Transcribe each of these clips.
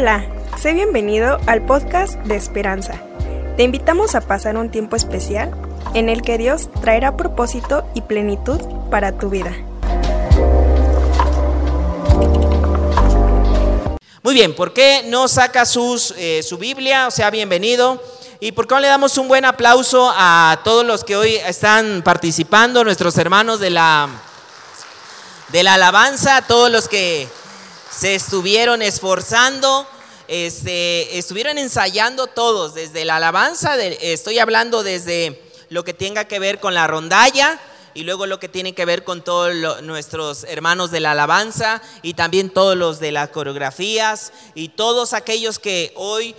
Hola, sé bienvenido al podcast de Esperanza. Te invitamos a pasar un tiempo especial en el que Dios traerá propósito y plenitud para tu vida. Muy bien, ¿por qué no saca sus, eh, su Biblia? O sea, bienvenido. ¿Y por qué no le damos un buen aplauso a todos los que hoy están participando, nuestros hermanos de la, de la alabanza, a todos los que se estuvieron esforzando, este, estuvieron ensayando todos, desde la alabanza, estoy hablando desde lo que tenga que ver con la rondalla, y luego lo que tiene que ver con todos nuestros hermanos de la alabanza y también todos los de las coreografías y todos aquellos que hoy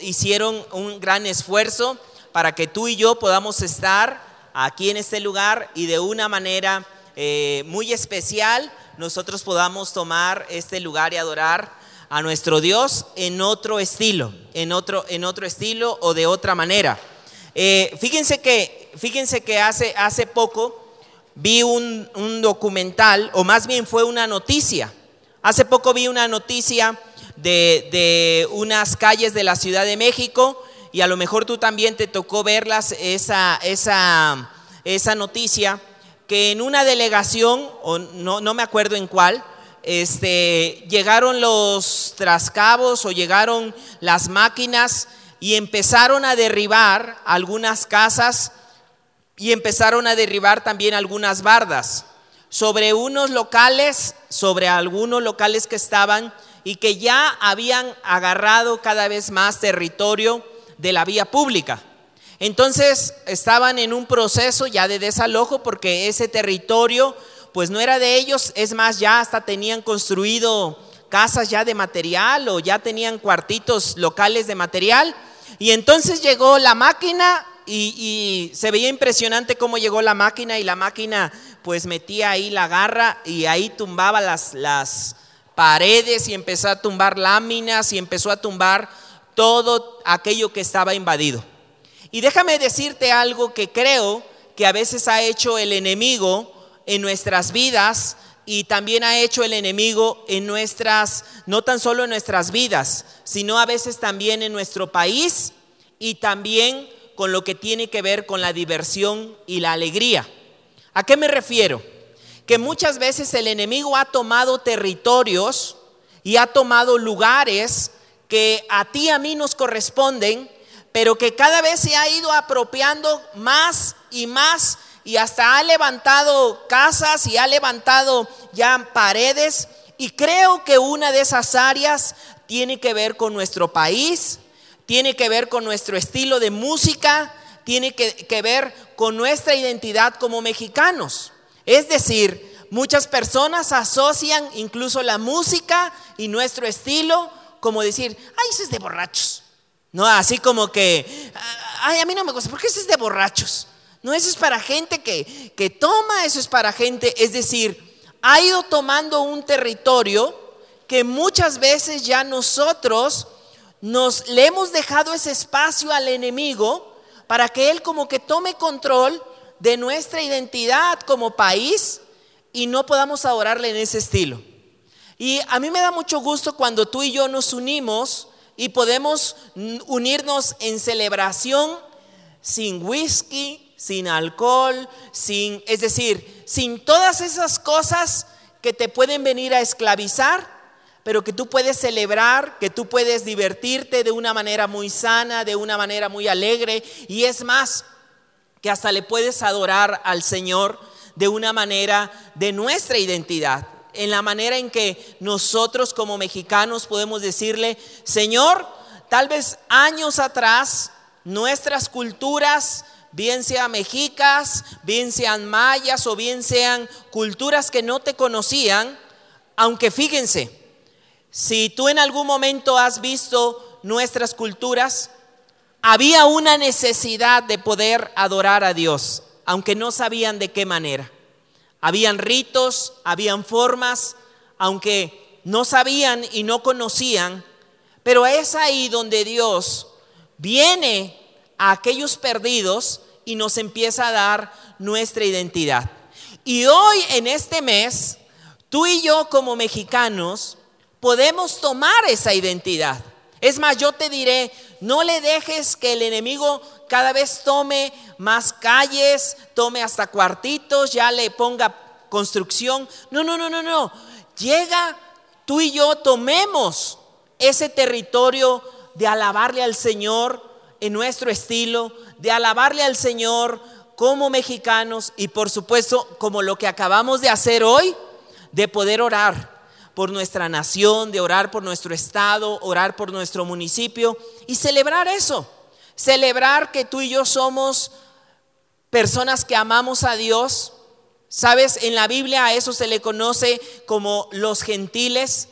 hicieron un gran esfuerzo para que tú y yo podamos estar aquí en este lugar y de una manera eh, muy especial nosotros podamos tomar este lugar y adorar a nuestro Dios en otro estilo, en otro, en otro estilo o de otra manera. Eh, fíjense que, fíjense que hace, hace poco vi un, un, documental, o más bien fue una noticia. Hace poco vi una noticia de, de, unas calles de la Ciudad de México y a lo mejor tú también te tocó verlas, esa, esa, esa noticia que en una delegación, o no, me acuerdo en cuál, este, llegaron los trascabos o llegaron las máquinas y empezaron a derribar algunas casas y empezaron a derribar también algunas bardas sobre unos locales, sobre algunos locales que estaban y que ya habían agarrado cada vez más territorio de la vía pública. Entonces estaban en un proceso ya de desalojo porque ese territorio pues no era de ellos, es más, ya hasta tenían construido casas ya de material o ya tenían cuartitos locales de material. Y entonces llegó la máquina y, se veía impresionante cómo llegó la máquina y la máquina pues metía ahí la garra y ahí tumbaba las, las paredes y empezó a tumbar láminas y empezó a tumbar todo aquello que estaba invadido. Y déjame decirte algo que creo que a veces ha hecho el enemigo en nuestras vidas y también ha hecho el enemigo en nuestras, no tan solo en nuestras vidas, sino a veces también en nuestro país y también con lo que tiene que ver con la diversión y la alegría. ¿A qué me refiero? Que muchas veces el enemigo ha tomado territorios y ha tomado lugares que a ti y a mí nos corresponden pero que cada vez se ha ido apropiando más y más y hasta ha levantado casas y ha levantado ya paredes. Y creo que una de esas áreas tiene que ver con nuestro país, tiene que ver con nuestro estilo de música, tiene que, ver con nuestra identidad como mexicanos. Es decir, muchas personas asocian incluso la música y nuestro estilo como decir, ay, eso es de borrachos. No, así como que, ay, a mí no me gusta, porque eso es de borrachos. No, eso es para gente que, que toma, eso es para gente, es decir, ha ido tomando un territorio que muchas veces ya nosotros nos le hemos dejado ese espacio al enemigo para que él como que tome control de nuestra identidad como país y no podamos adorarle en ese estilo. Y a mí me da mucho gusto cuando tú y yo nos unimos y podemos unirnos en celebración sin whisky, sin alcohol, sin, es decir, sin todas esas cosas que te pueden venir a esclavizar, pero que tú puedes celebrar, que tú puedes divertirte de una manera muy sana, de una manera muy alegre, y es más, que hasta le puedes adorar al Señor de una manera de nuestra identidad en la manera en que nosotros como mexicanos podemos decirle, Señor, tal vez años atrás nuestras culturas, bien sean mexicas, bien sean mayas o bien sean culturas que no te conocían, aunque fíjense, si tú en algún momento has visto nuestras culturas, había una necesidad de poder adorar a Dios, aunque no sabían de qué manera. Habían ritos, habían formas, aunque no sabían y no conocían, pero es ahí donde Dios viene a aquellos perdidos y nos empieza a dar nuestra identidad. Y hoy en este mes, tú y yo como mexicanos podemos tomar esa identidad. Es más, yo te diré, no le dejes que el enemigo cada vez tome más calles, tome hasta cuartitos, ya le ponga construcción. No, no, no, no, no. Llega, tú y yo tomemos ese territorio de alabarle al Señor en nuestro estilo, de alabarle al Señor como mexicanos y por supuesto como lo que acabamos de hacer hoy, de poder orar por nuestra nación, de orar por nuestro estado, orar por nuestro municipio y celebrar eso. Celebrar que tú y yo somos personas que amamos a Dios. Sabes, en la Biblia a eso se le conoce como los gentiles,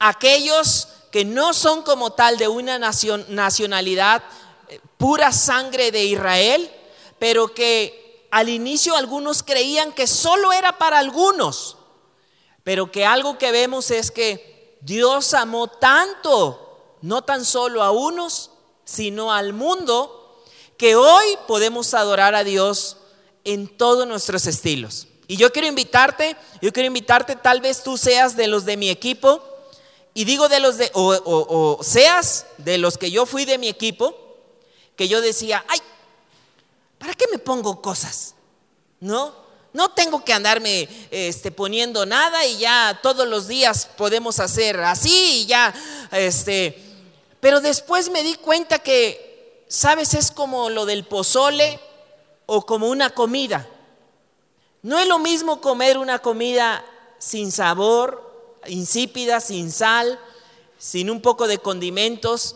aquellos que no son como tal de una nacionalidad, eh, pura sangre de Israel, pero que al inicio algunos creían que solo era para algunos pero que algo que vemos es que Dios amó tanto, no tan solo a unos, sino al mundo, que hoy podemos adorar a Dios en todos nuestros estilos. Y yo quiero invitarte, yo quiero invitarte, tal vez tú seas de los de mi equipo, y digo de los de, o, o seas de los que yo fui de mi equipo, que yo decía, ay, ¿para qué me pongo cosas? ¿No? No tengo que andarme este, poniendo nada y ya todos los días podemos hacer así y ya, este, pero después me di cuenta que, sabes, es como lo del pozole o como una comida. No es lo mismo comer una comida sin sabor, insípida, sin sal, sin un poco de condimentos.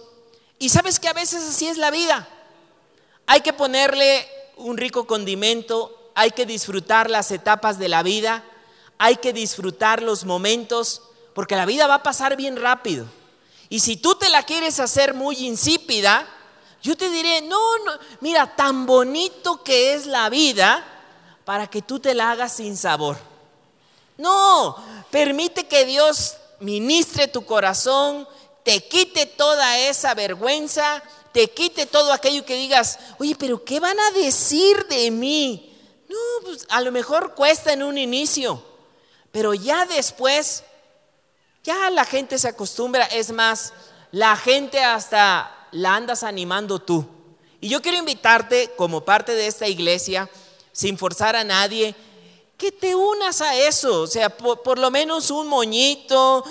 Y sabes que a veces así es la vida. Hay que ponerle un rico condimento, hay que disfrutar las etapas de la vida, hay que disfrutar los momentos, porque la vida va a pasar bien rápido. Y si tú te la quieres hacer muy insípida, yo te diré, no, no, mira, tan bonito que es la vida para que tú te la hagas sin sabor. No, permite que Dios ministre tu corazón, te quite toda esa vergüenza, te quite todo aquello que digas, oye, pero ¿qué van a decir de mí? No, pues a lo mejor cuesta en un inicio, pero ya después, ya la gente se acostumbra. Es más, la gente hasta la andas animando tú. Y yo quiero invitarte como parte de esta iglesia, sin forzar a nadie, que te unas a eso, o sea, por, lo menos un moñito,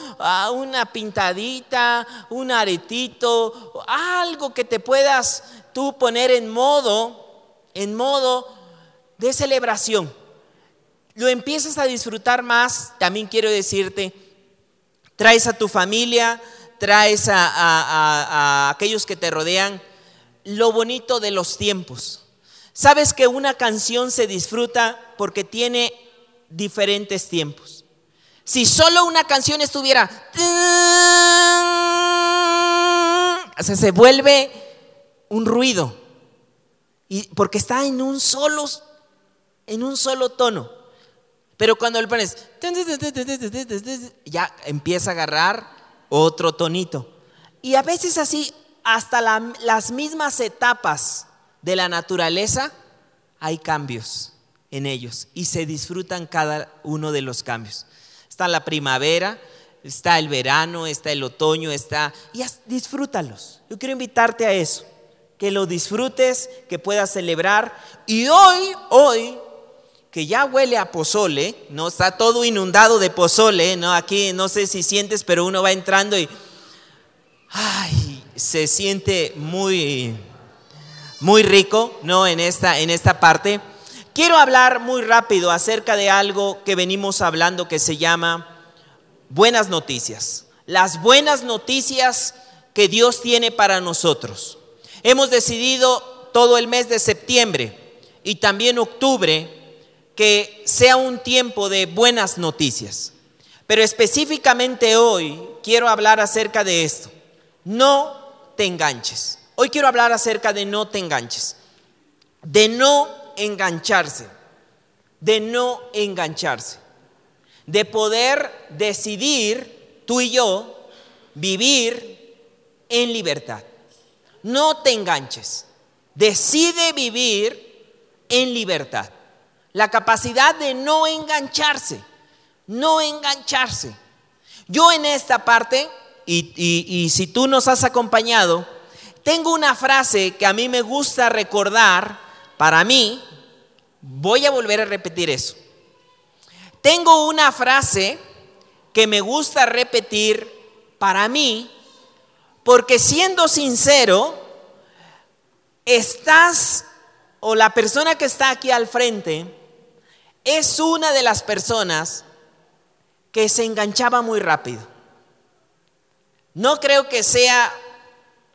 una pintadita, un aretito, algo que te puedas tú poner en modo, en modo de celebración. Lo empiezas a disfrutar más, también quiero decirte, traes a tu familia, traes a, aquellos que te rodean, lo bonito de los tiempos. Sabes que una canción se disfruta porque tiene diferentes tiempos. Si solo una canción estuviera, se vuelve un ruido. Y porque está en un solo en un solo tono. Pero cuando le pones, ya empieza a agarrar otro tonito. Y a veces así, hasta las mismas etapas de la naturaleza, hay cambios en ellos y se disfrutan cada uno de los cambios. Está la primavera, está el verano, está el otoño, está... Y disfrútalos. Yo quiero invitarte a eso, que lo disfrutes, que puedas celebrar. Y hoy, hoy, que ya huele a pozole, ¿no? Está todo inundado de pozole, ¿no? Aquí no sé si sientes, pero uno va entrando y ay, se siente muy muy rico, ¿no? En esta en esta parte. Quiero hablar muy rápido acerca de algo que venimos hablando que se llama buenas noticias. Las buenas noticias que Dios tiene para nosotros. Hemos decidido todo el mes de septiembre y también octubre que sea un tiempo de buenas noticias. Pero específicamente hoy quiero hablar acerca de esto. No te enganches. Hoy quiero hablar acerca de no te enganches. De no engancharse. De no engancharse. De poder decidir tú y yo vivir en libertad. No te enganches. Decide vivir en libertad. La capacidad de no engancharse, no engancharse. Yo en esta parte, y, y si tú nos has acompañado, tengo una frase que a mí me gusta recordar para mí. Voy a volver a repetir eso. Tengo una frase que me gusta repetir para mí, porque siendo sincero, estás o la persona que está aquí al frente es una de las personas que se enganchaba muy rápido. No creo que sea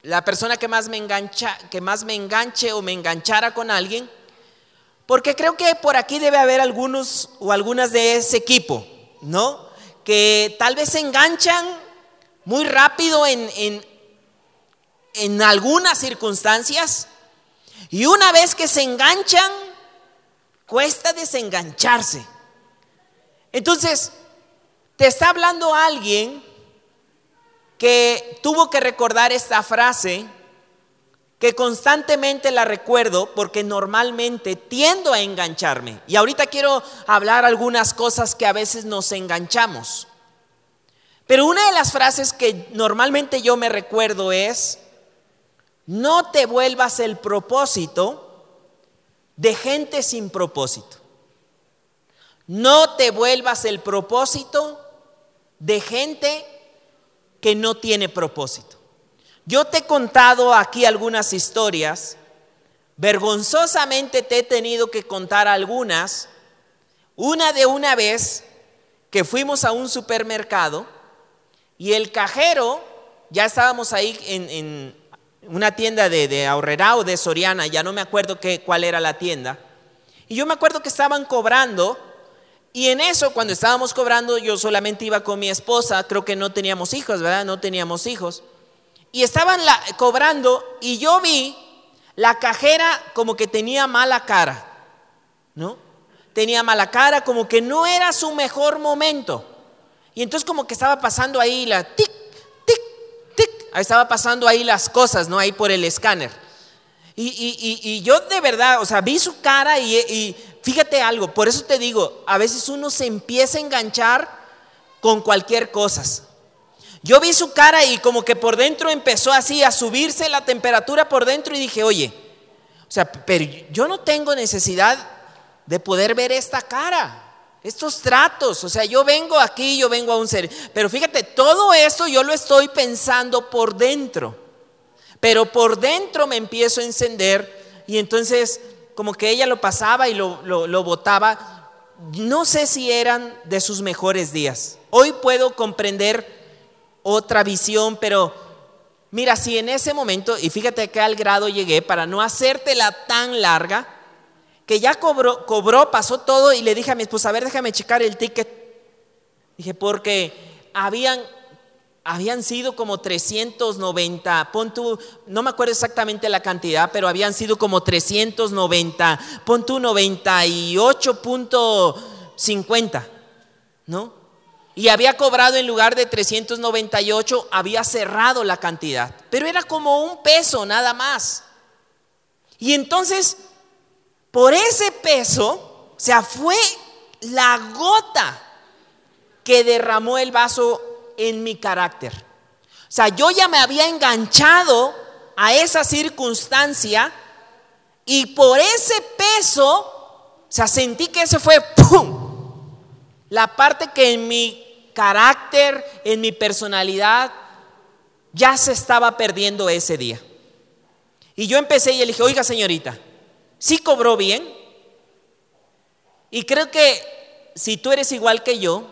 la persona que más me engancha, que más me enganche o me enganchara con alguien, porque creo que por aquí debe haber algunos o algunas de ese equipo, ¿no? Que tal vez se enganchan muy rápido en, en, en algunas circunstancias y una vez que se enganchan, cuesta desengancharse. Entonces, te está hablando alguien que tuvo que recordar esta frase, que constantemente la recuerdo porque normalmente tiendo a engancharme. Y ahorita quiero hablar algunas cosas que a veces nos enganchamos. Pero una de las frases que normalmente yo me recuerdo es, no te vuelvas el propósito de gente sin propósito. No te vuelvas el propósito de gente que no tiene propósito. Yo te he contado aquí algunas historias, vergonzosamente te he tenido que contar algunas. Una de una vez que fuimos a un supermercado y el cajero, ya estábamos ahí en, una tienda de, de o de Soriana, ya no me acuerdo qué, cuál era la tienda, y yo me acuerdo que estaban cobrando y en eso, cuando estábamos cobrando, yo solamente iba con mi esposa, creo que no teníamos hijos, ¿verdad? No teníamos hijos. Y estaban cobrando y yo vi la cajera como que tenía mala cara, ¿no? Tenía mala cara, como que no era su mejor momento. Y entonces como que estaba pasando ahí la tic, estaba pasando ahí las cosas, ¿no? Ahí por el escáner. Y, yo de verdad, o sea, vi su cara y Fíjate algo, por eso te digo, a veces uno se empieza a enganchar con cualquier cosa. Yo vi su cara y como que por dentro empezó así a subirse la temperatura por dentro y dije, oye, o sea, pero yo no tengo necesidad de poder ver esta cara, estos tratos, o sea, yo vengo aquí, yo vengo a un ser, pero fíjate, todo eso yo lo estoy pensando por dentro, pero por dentro me empiezo a encender y entonces como que ella lo pasaba y lo, lo, botaba. No sé si eran de sus mejores días. Hoy puedo comprender otra visión, pero mira, si en ese momento, y fíjate que al grado llegué para no hacértela tan larga, que ya cobró, cobró, pasó todo y le dije a mi esposa, a ver, déjame checar el ticket. Dije, porque habían habían sido como 390, pon tú, no me acuerdo exactamente la cantidad, pero habían sido como 390, pon tú 98.50, ¿no? Y había cobrado en lugar de 398, había cerrado la cantidad, pero era como un peso nada más. Y entonces, por ese peso, o sea, fue la gota que derramó el vaso en mi carácter. O sea, yo ya me había enganchado a esa circunstancia y por ese peso, o sea, sentí que ese fue ¡pum! la parte que en mi carácter, en mi personalidad, ya se estaba perdiendo ese día. Y yo empecé y le dije, oiga señorita, sí cobró bien. Y creo que si tú eres igual que yo,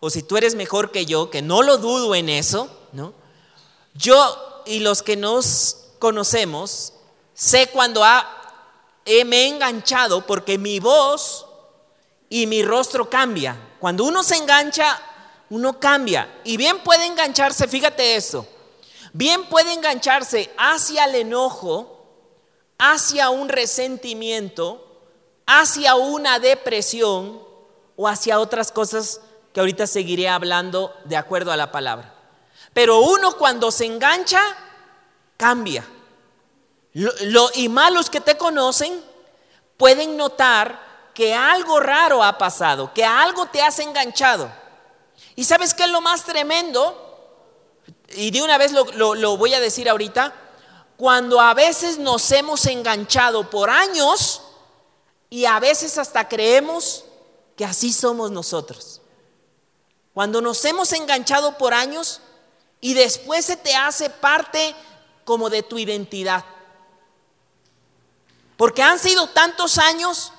o si tú eres mejor que yo, que no lo dudo en eso, ¿no? Yo y los que nos conocemos, sé cuando me he enganchado porque mi voz y mi rostro cambia. Cuando uno se engancha, uno cambia. Y bien puede engancharse, fíjate esto, bien puede engancharse hacia el enojo, hacia un resentimiento, hacia una depresión o hacia otras cosas que ahorita seguiré hablando de acuerdo a la palabra. Pero uno cuando se engancha, cambia. Y malos que te conocen pueden notar que algo raro ha pasado, que algo te has enganchado. ¿Y sabes qué es lo más tremendo? Y de una vez lo, lo voy a decir ahorita. Cuando a veces nos hemos enganchado por años y a veces hasta creemos que así somos nosotros. Cuando nos hemos enganchado por años y después se te hace parte como de tu identidad. Porque han sido tantos años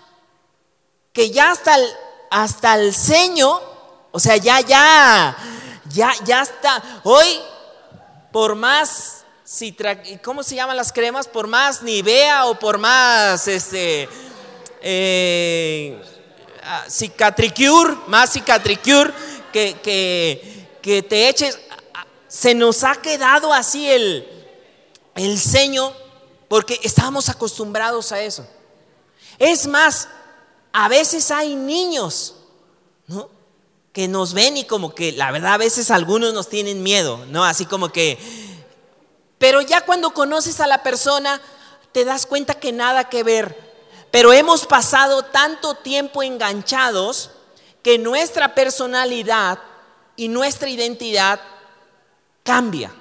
que ya hasta el, hasta el ceño, o sea, ya, ya, ya, ya está. Hoy, por más, ¿cómo se llaman las cremas? Por más Nivea o por más, este, eh, ah, cicatricure, más cicatricure que, que, que te eches. Se nos ha quedado así el, el ceño porque estábamos acostumbrados a eso. Es más, a veces hay niños, ¿no? Que nos ven y como que, la verdad, a veces algunos nos tienen miedo, ¿no? Así como que, pero ya cuando conoces a la persona, te das cuenta que nada que ver. Pero hemos pasado tanto tiempo enganchados que nuestra personalidad y nuestra identidad cambia.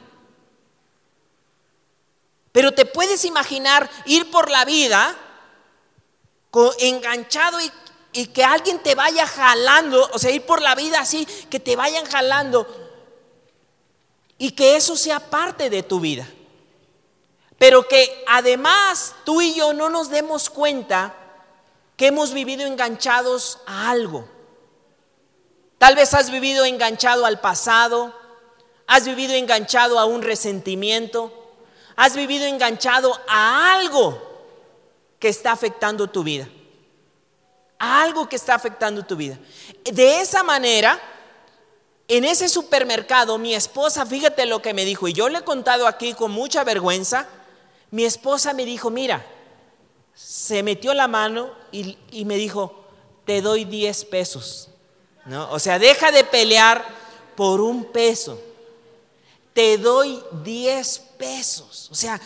Pero te puedes imaginar ir por la vida enganchado y, que alguien te vaya jalando, o sea, ir por la vida así, que te vayan jalando y que eso sea parte de tu vida. Pero que además tú y yo no nos demos cuenta que hemos vivido enganchados a algo. Tal vez has vivido enganchado al pasado, has vivido enganchado a un resentimiento, has vivido enganchado a algo que está afectando tu vida. A algo que está afectando tu vida. De esa manera, en ese supermercado, mi esposa, fíjate lo que me dijo, y yo le he contado aquí con mucha vergüenza, mi esposa me dijo, mira, se metió la mano y, me dijo, te doy 10 pesos. ¿No? O sea, deja de pelear por un peso. Te doy 10 pesos. O sea,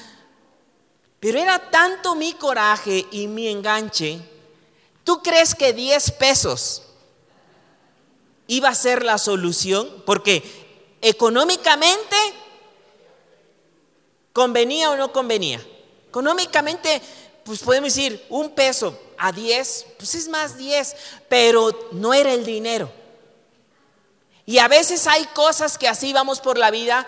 pero era tanto mi coraje y mi enganche. ¿Tú crees que 10 pesos iba a ser la solución? Porque económicamente convenía o no convenía. Económicamente, pues podemos decir un peso a 10, pues es más 10, pero no era el dinero. Y a veces hay cosas que así vamos por la vida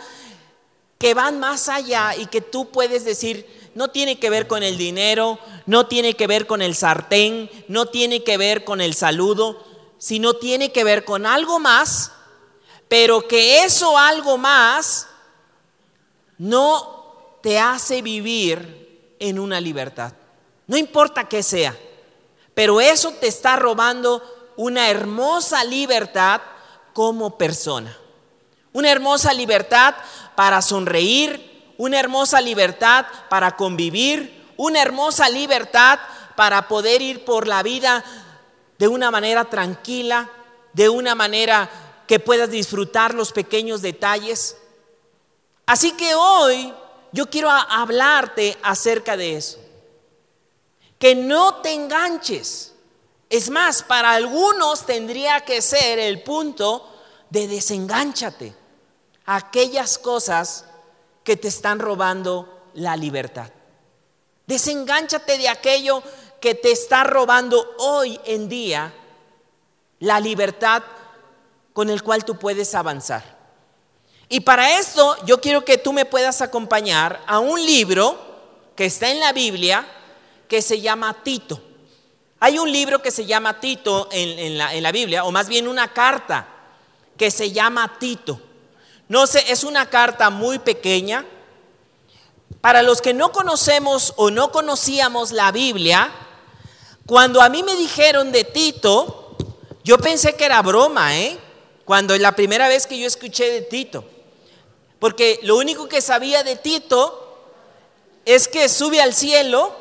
que van más allá y que tú puedes decir, no tiene que ver con el dinero, no tiene que ver con el sartén, no tiene que ver con el saludo, sino tiene que ver con algo más, pero que eso algo más no te hace vivir en una libertad. No importa qué sea, pero eso te está robando una hermosa libertad como persona. Una hermosa libertad para sonreír, una hermosa libertad para convivir, una hermosa libertad para poder ir por la vida de una manera tranquila, de una manera que puedas disfrutar los pequeños detalles. Así que hoy yo quiero hablarte acerca de eso. Que no te enganches. Es más, para algunos tendría que ser el punto de desengánchate aquellas cosas que te están robando la libertad. Desengánchate de aquello que te está robando hoy en día la libertad con el cual tú puedes avanzar. Y para esto yo quiero que tú me puedas acompañar a un libro que está en la Biblia que se llama Tito. Hay un libro que se llama Tito en, la, en la Biblia, o más bien una carta que se llama Tito. No sé, es una carta muy pequeña. Para los que no conocemos o no conocíamos la Biblia, cuando a mí me dijeron de Tito, yo pensé que era broma, ¿eh? Cuando la primera vez que yo escuché de Tito. Porque lo único que sabía de Tito es que sube al cielo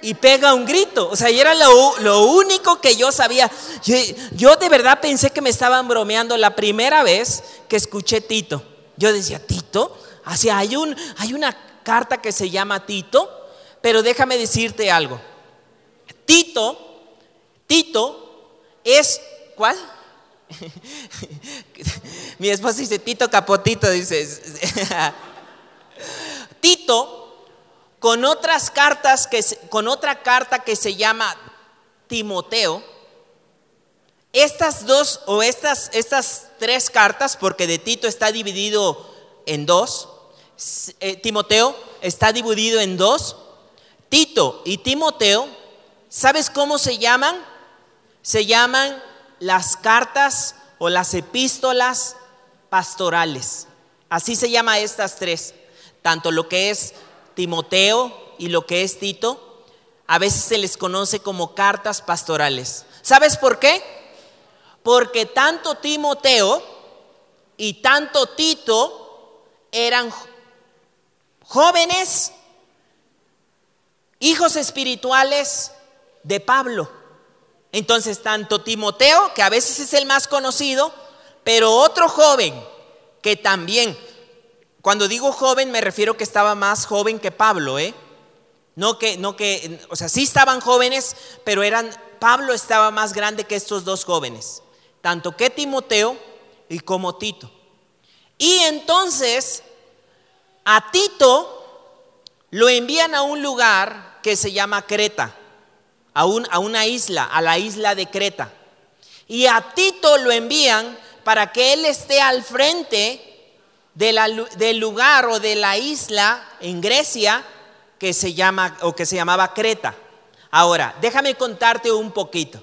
y pega un grito. O sea, y era lo, único que yo sabía. Yo, yo, de verdad pensé que me estaban bromeando la primera vez que escuché Tito. Yo decía, Tito, así hay, un, hay una carta que se llama Tito, pero déjame decirte algo. Tito, Tito es, ¿cuál? Mi esposa dice, Tito Capotito, dice. Tito, con otras cartas, que, con otra carta que se llama Timoteo, estas dos o estas, estas tres cartas, porque de Tito está dividido en dos, eh, Timoteo está dividido en dos, Tito y Timoteo, ¿sabes cómo se llaman? Se llaman las cartas o las epístolas pastorales. Así se llama estas tres. Tanto lo que es Timoteo y lo que es Tito, a veces se les conoce como cartas pastorales. ¿Sabes por qué? Porque tanto Timoteo y tanto Tito eran jóvenes, hijos espirituales de Pablo. Entonces, tanto Timoteo, que a veces es el más conocido, pero otro joven que también, cuando digo joven me refiero que estaba más joven que Pablo, ¿eh? No que, no que, o sea, sí estaban jóvenes, pero eran, Pablo estaba más grande que estos dos jóvenes, tanto que Timoteo y como Tito. Y entonces, a Tito lo envían a un lugar que se llama Creta a, una isla, a la isla de Creta. Y a Tito lo envían para que él esté al frente del lugar o de la isla en Grecia que se llama o que se llamaba Creta. Ahora, déjame contarte un poquito.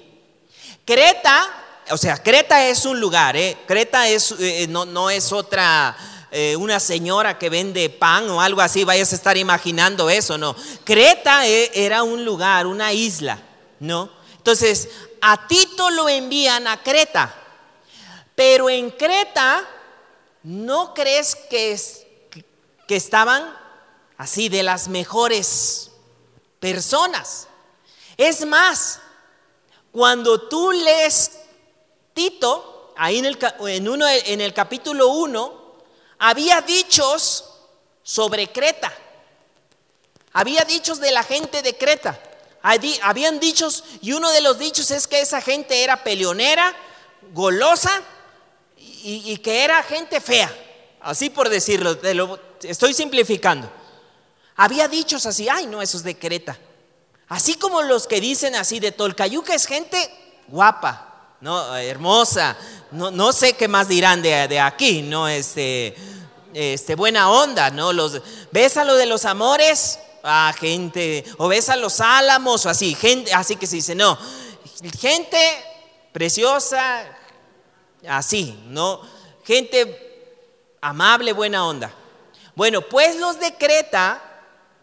Creta, o sea, Creta es un lugar, ¿eh? Creta es, eh, no, no, es otra, eh, una señora que vende pan o algo así, vayas a estar imaginando eso, no. Creta eh, era un lugar, una isla, ¿no? Entonces, a Tito lo envían a Creta, pero en Creta, ¿no crees que, que estaban así de las mejores personas? Es más, cuando tú lees Tito, ahí en el, en uno, en el capítulo 1, había dichos sobre Creta. Había dichos de la gente de Creta. Habían dichos, y uno de los dichos es que esa gente era peleonera, golosa y, que era gente fea. Así por decirlo, lo, estoy simplificando. Había dichos así, ay no, esos de Creta. Así como los que dicen así de Tolcayuca es gente guapa, no, hermosa, no, no sé qué más dirán de, de aquí, no, este, este, buena onda, ¿no? Los, ¿Ves a lo de los amores? Ah, gente, o ves a los álamos, o así, gente, así que se dice, no, gente preciosa, así, ¿no? Gente amable, buena onda. Bueno, pues los de Creta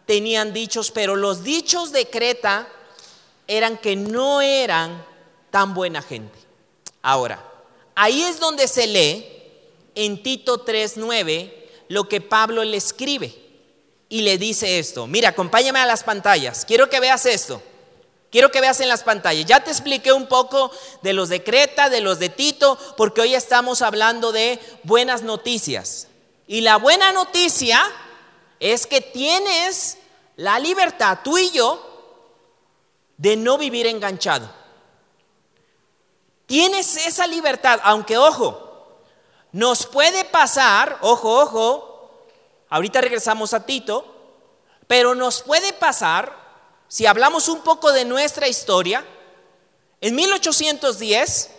tenían dichos, pero los dichos de Creta eran que no eran tan buena gente. Ahora, ahí es donde se lee en Tito 3:9 lo que Pablo le escribe y le dice esto. Mira, acompáñame a las pantallas. Quiero que veas esto. Quiero que veas en las pantallas. Ya te expliqué un poco de los de Creta, de los de Tito, porque hoy estamos hablando de buenas noticias. Y la buena noticia es que tienes la libertad, tú y yo, de no vivir enganchado. Tienes esa libertad, aunque ojo, nos puede pasar, ojo, ojo, ahorita regresamos a Tito, pero nos puede pasar, si hablamos un poco de nuestra historia, en 1810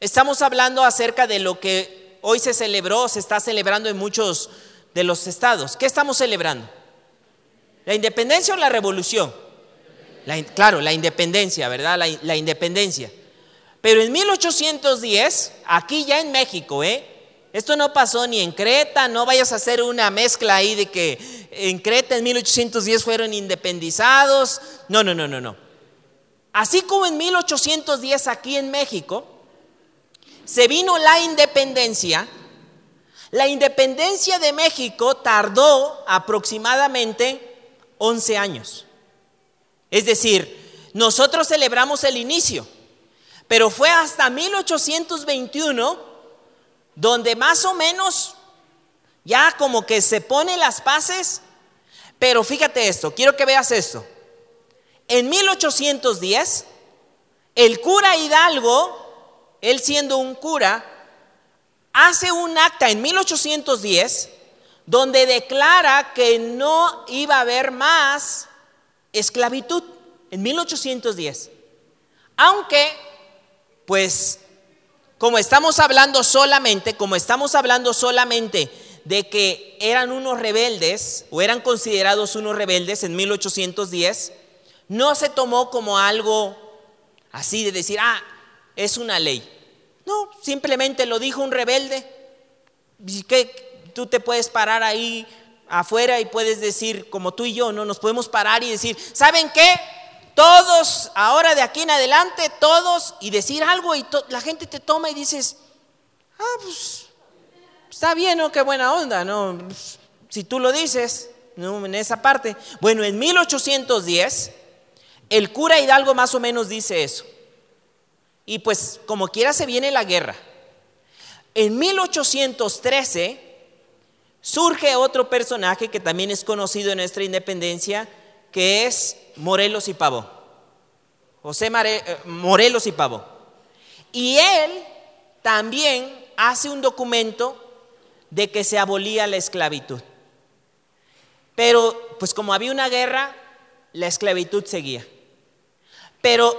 estamos hablando acerca de lo que hoy se celebró, se está celebrando en muchos de los estados. ¿Qué estamos celebrando? ¿La independencia o la revolución? claro, la independencia, ¿verdad? La, la independencia. Pero en 1810, aquí ya en México, ¿eh? Esto no pasó ni en Creta, no vayas a hacer una mezcla ahí de que en Creta en 1810 fueron independizados. No, no, no, no, no. Así como en 1810 aquí en México se vino la independencia, la independencia de México tardó aproximadamente 11 años. Es decir, nosotros celebramos el inicio, pero fue hasta 1821 donde más o menos ya como que se ponen las paces, pero fíjate esto, quiero que veas esto. En 1810, el cura Hidalgo él siendo un cura, hace un acta en 1810 donde declara que no iba a haber más esclavitud en 1810. Aunque, pues, como estamos hablando solamente, como estamos hablando solamente de que eran unos rebeldes o eran considerados unos rebeldes en 1810, no se tomó como algo así de decir, ah, es una ley. No, simplemente lo dijo un rebelde. Que tú te puedes parar ahí afuera y puedes decir, como tú y yo, no nos podemos parar y decir, ¿saben qué? Todos, ahora de aquí en adelante, todos, y decir algo y la gente te toma y dices, ah, pues, está bien, ¿no? Qué buena onda, ¿no? Si tú lo dices, ¿no? En esa parte. Bueno, en 1810, el cura Hidalgo más o menos dice eso. Y pues, como quiera, se viene la guerra. En 1813 surge otro personaje que también es conocido en nuestra independencia, que es Morelos y Pavón. José eh, Morelos y Pavón. Y él también hace un documento de que se abolía la esclavitud. Pero pues como había una guerra, la esclavitud seguía. Pero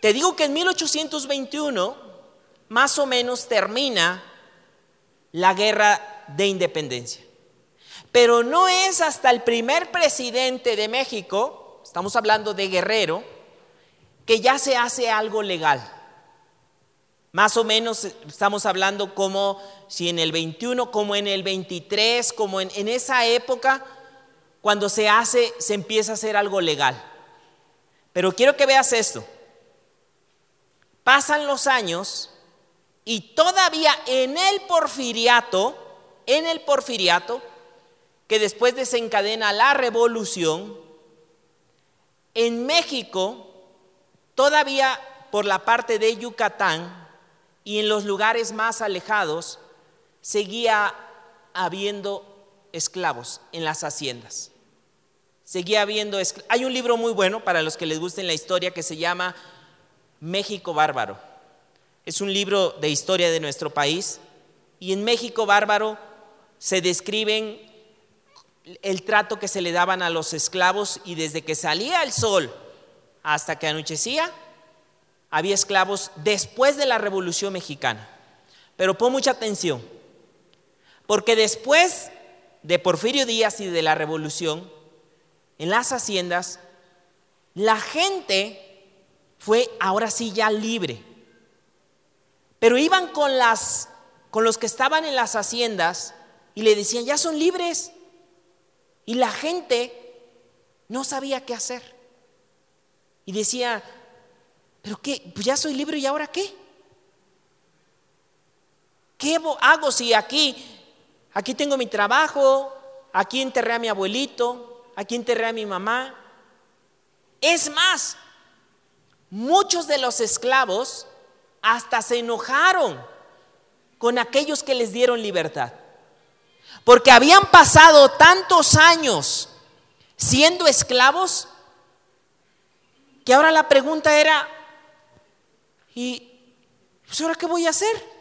te digo que en 1821 más o menos termina la guerra de independencia. Pero no es hasta el primer presidente de México, estamos hablando de Guerrero, que ya se hace algo legal. Más o menos estamos hablando como si en el 21, como en el 23, como en, esa época, cuando se hace, se empieza a hacer algo legal. Pero quiero que veas esto. Pasan los años y todavía en el porfiriato, en el porfiriato, que después desencadena la revolución, en México, todavía por la parte de Yucatán y en los lugares más alejados, seguía habiendo esclavos en las haciendas. Seguía habiendo Hay un libro muy bueno para los que les gusten la historia que se llama México Bárbaro. Es un libro de historia de nuestro país y en México Bárbaro se describen el trato que se le daban a los esclavos y desde que salía el sol hasta que anochecía, había esclavos después de la Revolución Mexicana. Pero pon mucha atención, porque después de Porfirio Díaz y de la Revolución, en las haciendas, la gente fue ahora sí ya libre. Pero iban con las con los que estaban en las haciendas y le decían, "Ya son libres." Y la gente no sabía qué hacer. Y decía, "¿Pero qué? Pues ya soy libre y ahora qué?" ¿Qué hago si aquí aquí tengo mi trabajo, aquí enterré a mi abuelito, aquí enterré a mi mamá? Es más, muchos de los esclavos hasta se enojaron con aquellos que les dieron libertad. Porque habían pasado tantos años siendo esclavos que ahora la pregunta era, ¿y pues ahora qué voy a hacer?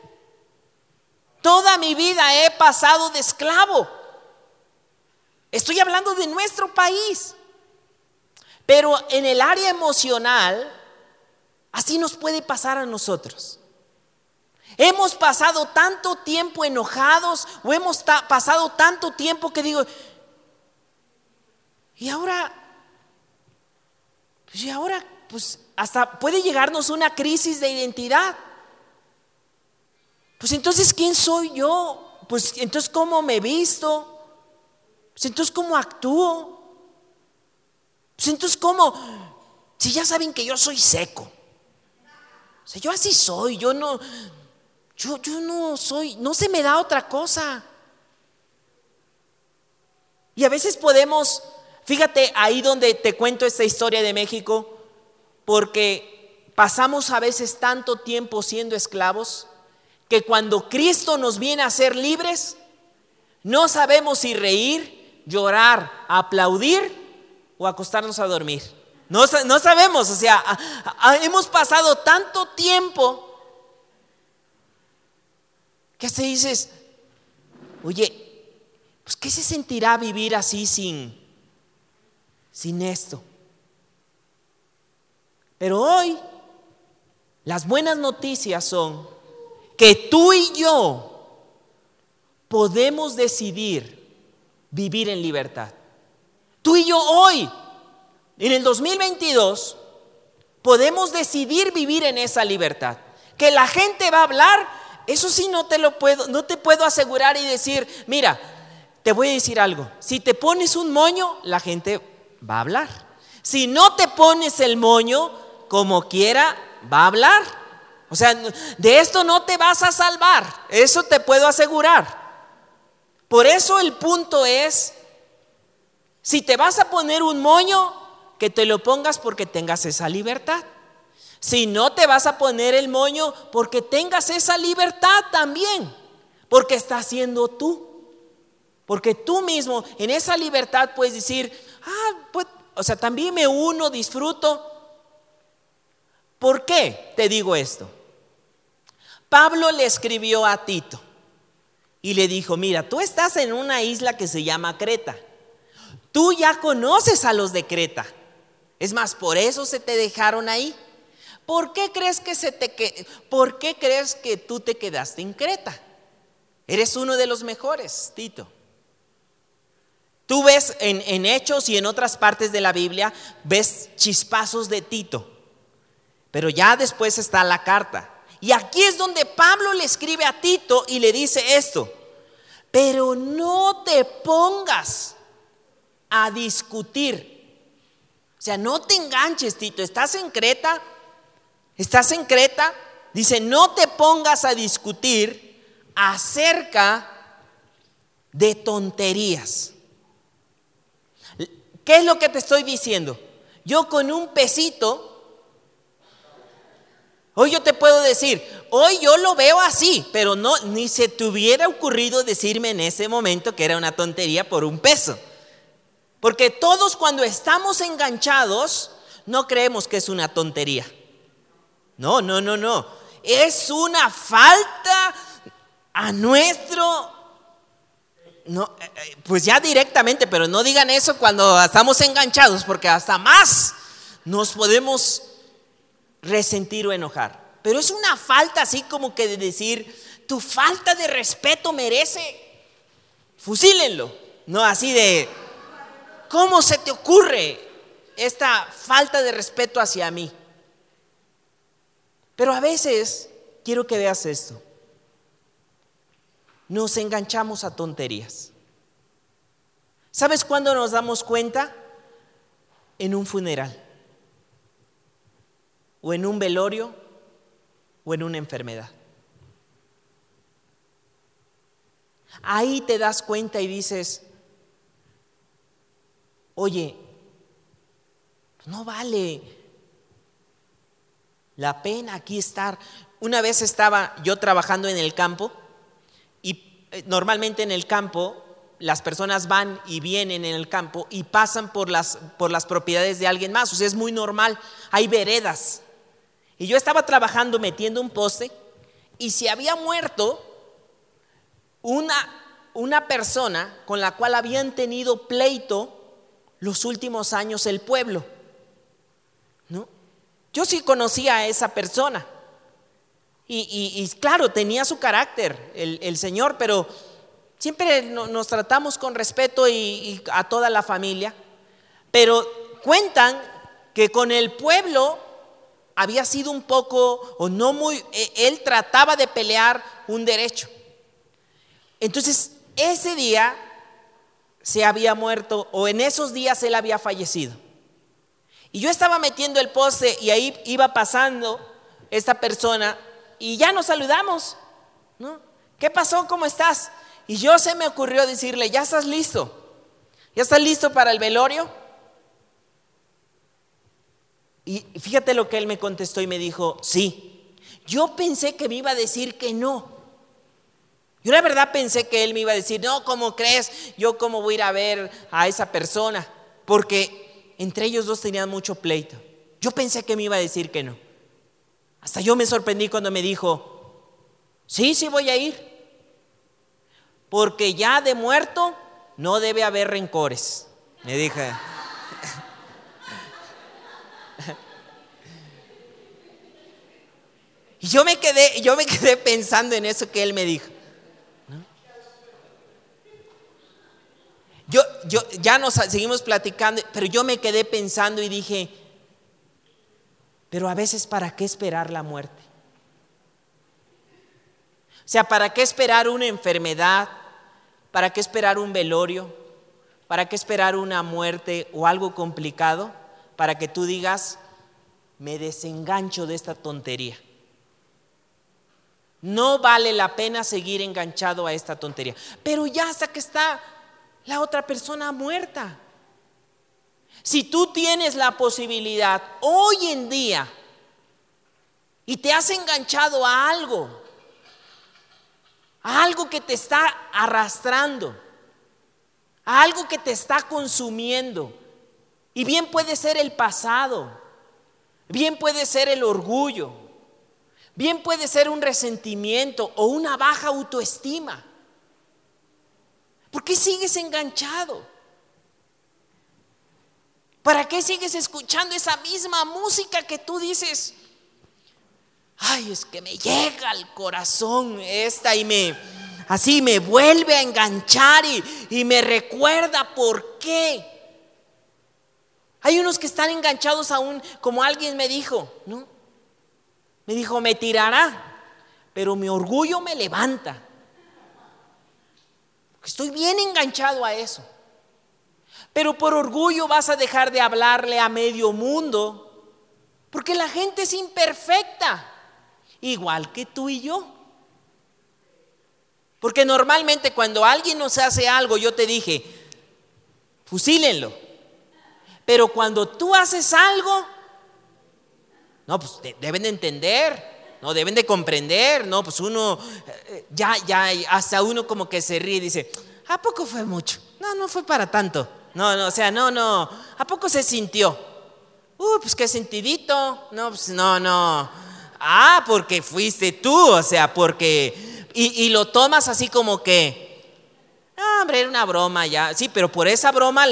Toda mi vida he pasado de esclavo. Estoy hablando de nuestro país. Pero en el área emocional, Así nos puede pasar a nosotros. Hemos pasado tanto tiempo enojados o hemos pasado tanto tiempo que digo, y ahora, pues y ahora, pues hasta puede llegarnos una crisis de identidad. Pues entonces, ¿quién soy yo? Pues entonces, ¿cómo me visto? Pues entonces, ¿cómo actúo? Pues entonces, ¿cómo? Si ya saben que yo soy seco sea, yo así soy, yo no, yo, yo no soy, no se me da otra cosa. Y a veces podemos, fíjate ahí donde te cuento esta historia de México, porque pasamos a veces tanto tiempo siendo esclavos, que cuando Cristo nos viene a ser libres, no sabemos si reír, llorar, aplaudir o acostarnos a dormir. No, sabemos, o sea, hemos pasado tanto tiempo Que hasta dices, oye, pues ¿qué se sentirá vivir así sin, sin esto? Pero hoy las buenas noticias son que tú y yo podemos decidir vivir en libertad. Tú y yo hoy, en el 2022, podemos decidir vivir en esa libertad. Que la gente va a hablar, eso sí no te lo puedo, no te puedo asegurar y decir, mira, te voy a decir algo, si te pones un moño, la gente va a hablar. Si no te pones el moño, como quiera, va a hablar. O sea, de esto no te vas a salvar, eso te puedo asegurar. Por eso el punto es, si te vas a poner un moño, que te lo pongas porque tengas esa libertad. Si no te vas a poner el moño porque tengas esa libertad también, porque estás siendo tú. Porque tú mismo en esa libertad puedes decir, ah, pues, o sea, también me uno, disfruto. ¿Por qué te digo esto? Pablo le escribió a Tito y le dijo, mira, tú estás en una isla que se llama Creta. Tú ya conoces a los de Creta. Es más, por eso se te dejaron ahí. ¿Por qué crees que se te por qué crees que tú te quedaste en Creta? Eres uno de los mejores, Tito. Tú ves en, en Hechos y en otras partes de la Biblia, ves chispazos de Tito. Pero ya después está la carta. Y aquí es donde Pablo le escribe a Tito y le dice esto. Pero no te pongas a discutir o sea, no te enganches, Tito. Estás en Creta, estás en Creta. Dice, no te pongas a discutir acerca de tonterías. ¿Qué es lo que te estoy diciendo? Yo con un pesito, hoy yo te puedo decir, hoy yo lo veo así, pero no, ni se te hubiera ocurrido decirme en ese momento que era una tontería por un peso. Porque todos cuando estamos enganchados no creemos que es una tontería. No, no, no, no. Es una falta a nuestro... No, eh, eh, pues ya directamente, pero no digan eso cuando estamos enganchados, porque hasta más nos podemos resentir o enojar. Pero es una falta así como que de decir, tu falta de respeto merece, fusílenlo. No así de, ¿Cómo se te ocurre esta falta de respeto hacia mí? Pero a veces, quiero que veas esto, nos enganchamos a tonterías. ¿Sabes cuándo nos damos cuenta? En un funeral, o en un velorio, o en una enfermedad. Ahí te das cuenta y dices, oye, no vale la pena aquí estar. Una vez estaba yo trabajando en el campo y eh, normalmente en el campo las personas van y vienen en el campo y pasan por las, por las propiedades de alguien más. O sea, es muy normal. Hay veredas. Y yo estaba trabajando metiendo un poste y se había muerto una, una persona con la cual habían tenido pleito los últimos años el pueblo. Yo sí conocía a esa persona. Y, claro, tenía su carácter el, Señor, pero siempre nos tratamos con respeto y, a toda la familia. Pero cuentan que con el pueblo había sido un poco, o no muy, e, él trataba de pelear un derecho. Entonces, ese día se había muerto o en esos días él había fallecido. Y yo estaba metiendo el poste y ahí iba pasando esta persona y ya nos saludamos. ¿no? ¿Qué pasó? ¿Cómo estás? Y yo se me ocurrió decirle, ¿ya estás listo? ¿Ya estás listo para el velorio? Y fíjate lo que él me contestó y me dijo, sí. Yo pensé que me iba a decir que no. Yo la verdad pensé que él me iba a decir, no, ¿cómo crees? Yo cómo voy a ir a ver a esa persona. Porque entre ellos dos tenían mucho pleito. Yo pensé que me iba a decir que no. Hasta yo me sorprendí cuando me dijo, sí, sí voy a ir. porque ya de muerto no debe haber rencores. Me dije. Y yo me quedé, yo me quedé pensando en eso que él me dijo. Yo, yo, ya nos seguimos platicando, pero yo me quedé pensando y dije, pero a veces, ¿para qué esperar la muerte? O sea, ¿para qué esperar una enfermedad? ¿Para qué esperar un velorio? ¿Para qué esperar una muerte o algo complicado? Para que tú digas, me desengancho de esta tontería. No vale la pena seguir enganchado a esta tontería. Pero ya hasta que está la otra persona muerta. Si tú tienes la posibilidad hoy en día y te has enganchado a algo, a algo que te está arrastrando, a algo que te está consumiendo, y bien puede ser el pasado, bien puede ser el orgullo, bien puede ser un resentimiento o una baja autoestima. ¿Por qué sigues enganchado? ¿Para qué sigues escuchando esa misma música que tú dices? Ay, es que me llega al corazón esta y me así me vuelve a enganchar y, y me recuerda por qué. Hay unos que están enganchados aún, como alguien me dijo, ¿no? Me dijo, me tirará, pero mi orgullo me levanta. Estoy bien enganchado a eso. Pero por orgullo vas a dejar de hablarle a medio mundo, porque la gente es imperfecta, igual que tú y yo. Porque normalmente cuando alguien nos hace algo, yo te dije, fusílenlo. Pero cuando tú haces algo, no, pues deben de entender. No, deben de comprender, ¿no? Pues uno, eh, ya, ya, hasta uno como que se ríe y dice, ¿a poco fue mucho? No, no fue para tanto. No, no, o sea, no, no, ¿a poco se sintió? Uh, pues qué sentidito. No, pues no, no. Ah, porque fuiste tú, o sea, porque... Y, lo tomas así como que, ah, hombre, era una broma ya. Sí, pero por esa broma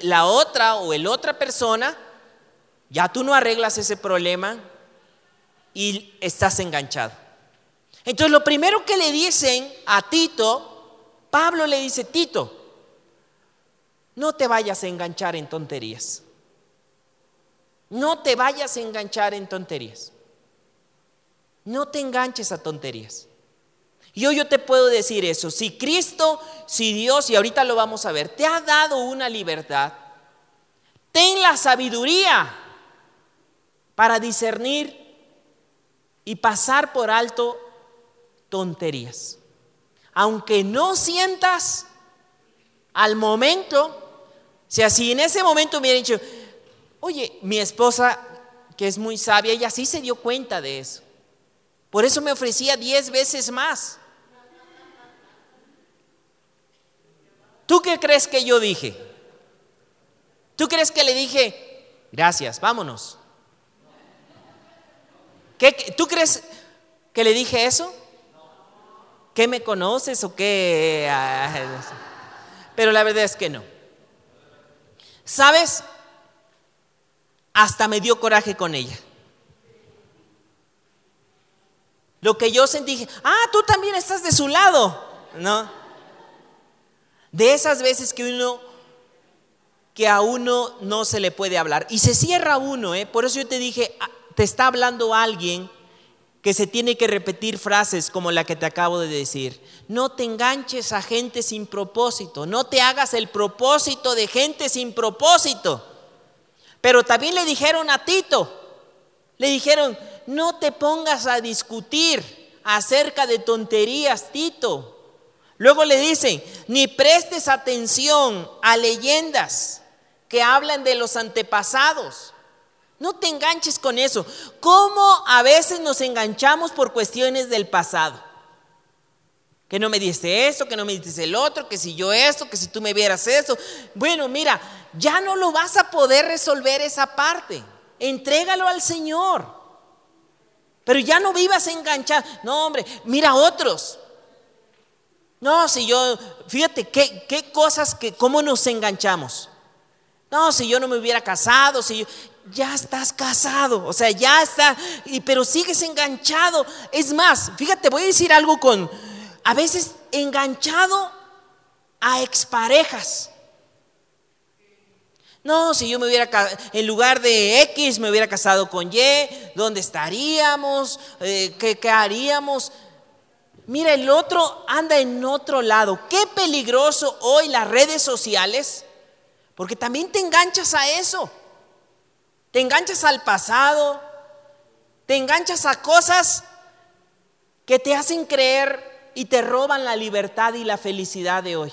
la otra o el otra persona, ya tú no arreglas ese problema y estás enganchado. Entonces lo primero que le dicen a Tito, Pablo le dice, Tito, no te vayas a enganchar en tonterías. No te vayas a enganchar en tonterías. No te enganches a tonterías. Y hoy yo te puedo decir eso, si Cristo, si Dios, y ahorita lo vamos a ver, te ha dado una libertad, ten la sabiduría para discernir y pasar por alto tonterías. Aunque no sientas al momento, si así en ese momento me hubieran dicho, oye, mi esposa, que es muy sabia, ella sí se dio cuenta de eso. Por eso me ofrecía diez veces más. ¿Tú qué crees que yo dije? ¿Tú crees que le dije, gracias, vámonos? ¿Tú crees que le dije eso? ¿Qué me conoces o qué? Pero la verdad es que no. ¿Sabes? Hasta me dio coraje con ella. Lo que yo sentí, ah, tú también estás de su lado, ¿no? De esas veces que uno, que a uno no se le puede hablar. Y se cierra uno, ¿eh? Por eso yo te dije, te está hablando alguien que se tiene que repetir frases como la que te acabo de decir. No te enganches a gente sin propósito, no te hagas el propósito de gente sin propósito. Pero también le dijeron a Tito, le dijeron, no te pongas a discutir acerca de tonterías, Tito. Luego le dicen, ni prestes atención a leyendas que hablan de los antepasados. No te enganches con eso. ¿Cómo a veces nos enganchamos por cuestiones del pasado? Que no me diste esto, que no me diste el otro, que si yo esto, que si tú me vieras esto. Bueno, mira, ya no lo vas a poder resolver esa parte. Entrégalo al Señor. Pero ya no vivas enganchado. No, hombre, mira otros. No, si yo, fíjate qué, qué cosas que, cómo nos enganchamos. No, si yo no me hubiera casado, si yo, ya estás casado, o sea, ya está, pero sigues enganchado. Es más, fíjate, voy a decir algo con, a veces enganchado a exparejas. No, si yo me hubiera, en lugar de X, me hubiera casado con Y, ¿dónde estaríamos? Eh, ¿qué, ¿Qué haríamos? Mira, el otro anda en otro lado. Qué peligroso hoy las redes sociales, porque también te enganchas a eso. Te enganchas al pasado, te enganchas a cosas que te hacen creer y te roban la libertad y la felicidad de hoy.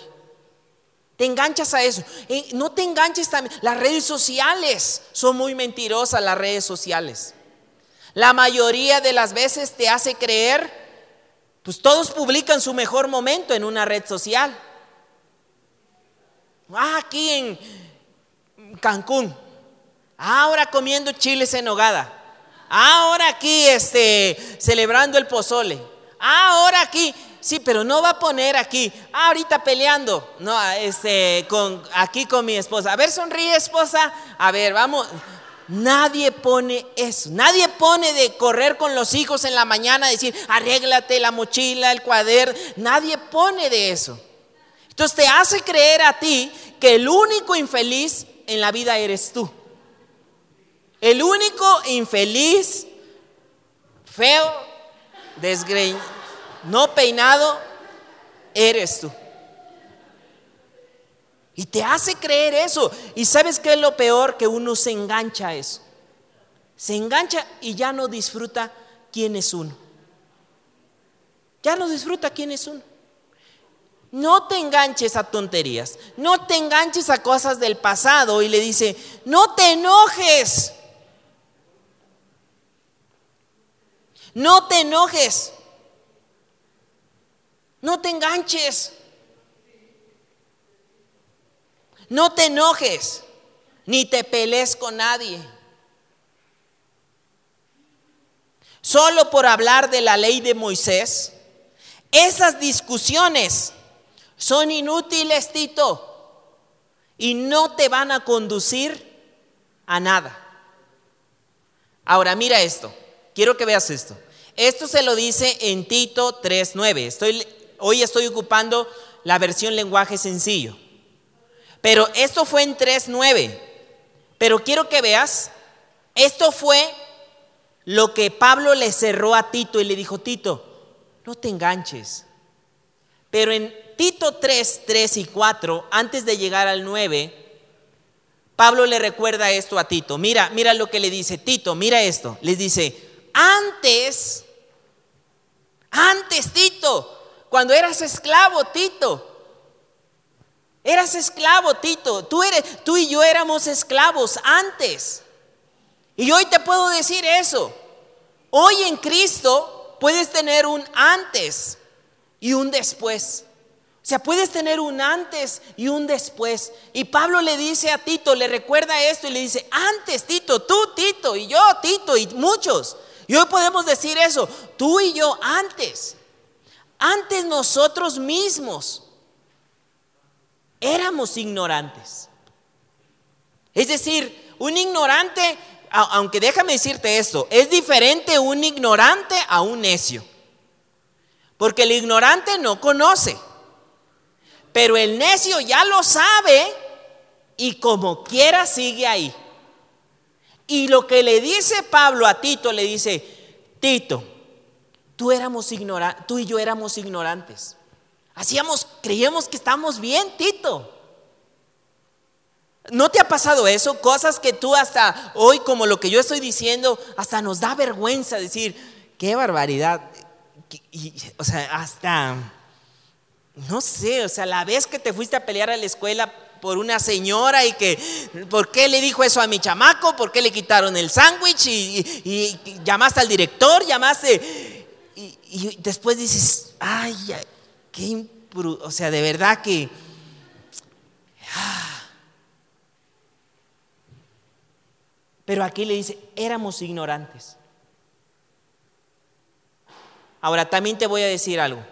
Te enganchas a eso. Eh, no te enganches también. Las redes sociales son muy mentirosas, las redes sociales. La mayoría de las veces te hace creer, pues todos publican su mejor momento en una red social. Ah, aquí en Cancún. Ahora comiendo chiles en hogada. Ahora aquí este, celebrando el pozole. Ahora aquí Sí, pero no va a poner aquí, ah, ahorita peleando, no, este, con, aquí con mi esposa. A ver, sonríe esposa, a ver, vamos. Nadie pone eso, nadie pone de correr con los hijos en la mañana, decir, arréglate la mochila, el cuaderno, nadie pone de eso. Entonces te hace creer a ti que el único infeliz en la vida eres tú. El único infeliz, feo, desgreñado no peinado, eres tú. Y te hace creer eso. ¿Y sabes qué es lo peor? Que uno se engancha a eso. Se engancha y ya no disfruta quién es uno. Ya no disfruta quién es uno. No te enganches a tonterías. No te enganches a cosas del pasado y le dice, no te enojes. No te enojes. No te enganches. No te enojes, ni te pelees con nadie. Solo por hablar de la ley de Moisés, esas discusiones son inútiles, Tito, y no te van a conducir a nada. Ahora mira esto, quiero que veas esto. Esto se lo dice en Tito 3.9. Estoy Hoy estoy ocupando la versión lenguaje sencillo. Pero esto fue en 3.9. Pero quiero que veas, esto fue lo que Pablo le cerró a Tito y le dijo, Tito, no te enganches. Pero en Tito 3, 3 y 4, antes de llegar al 9, Pablo le recuerda esto a Tito. Mira, mira lo que le dice Tito, mira esto. Les dice, antes, antes Tito, cuando eras esclavo, Tito. Eras esclavo, Tito. Tú, eres, tú y yo éramos esclavos antes. Y hoy te puedo decir eso. Hoy en Cristo puedes tener un antes y un después. O sea, puedes tener un antes y un después. Y Pablo le dice a Tito, le recuerda esto y le dice, antes Tito, tú Tito y yo Tito y muchos. Y hoy podemos decir eso, tú y yo antes. Antes nosotros mismos éramos ignorantes. Es decir, un ignorante, aunque déjame decirte esto, es diferente un ignorante a un necio. Porque el ignorante no conoce, pero el necio ya lo sabe y como quiera sigue ahí. Y lo que le dice Pablo a Tito, le dice, Tito, Tú, éramos tú y yo éramos ignorantes. Hacíamos, creíamos que estamos bien, Tito. ¿No te ha pasado eso? Cosas que tú hasta hoy, como lo que yo estoy diciendo, hasta nos da vergüenza decir, qué barbaridad. o sea, hasta, no sé, o sea, la vez que te fuiste a pelear a la escuela por una señora y que, ¿por qué le dijo eso a mi chamaco? ¿Por qué le quitaron el sándwich? Y, y llamaste al director, llamaste, y después dices, ay, qué o sea, de verdad que... Ah". Pero aquí le dice, éramos ignorantes. Ahora también te voy a decir algo.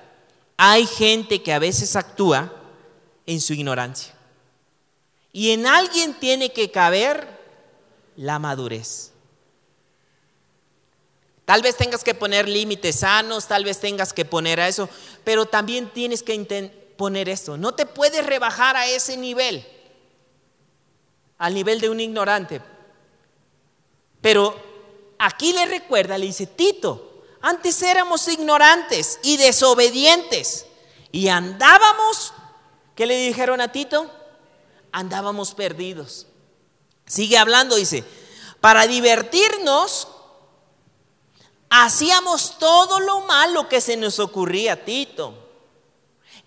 hay gente que a veces actúa en su ignorancia. Y en alguien tiene que caber la madurez. Tal vez tengas que poner límites sanos, tal vez tengas que poner a eso, pero también tienes que poner esto. No te puedes rebajar a ese nivel, al nivel de un ignorante. Pero aquí le recuerda, le dice, Tito, antes éramos ignorantes y desobedientes y andábamos, ¿qué le dijeron a Tito? Andábamos perdidos. Sigue hablando, dice, para divertirnos Hacíamos todo lo malo que se nos ocurría, Tito.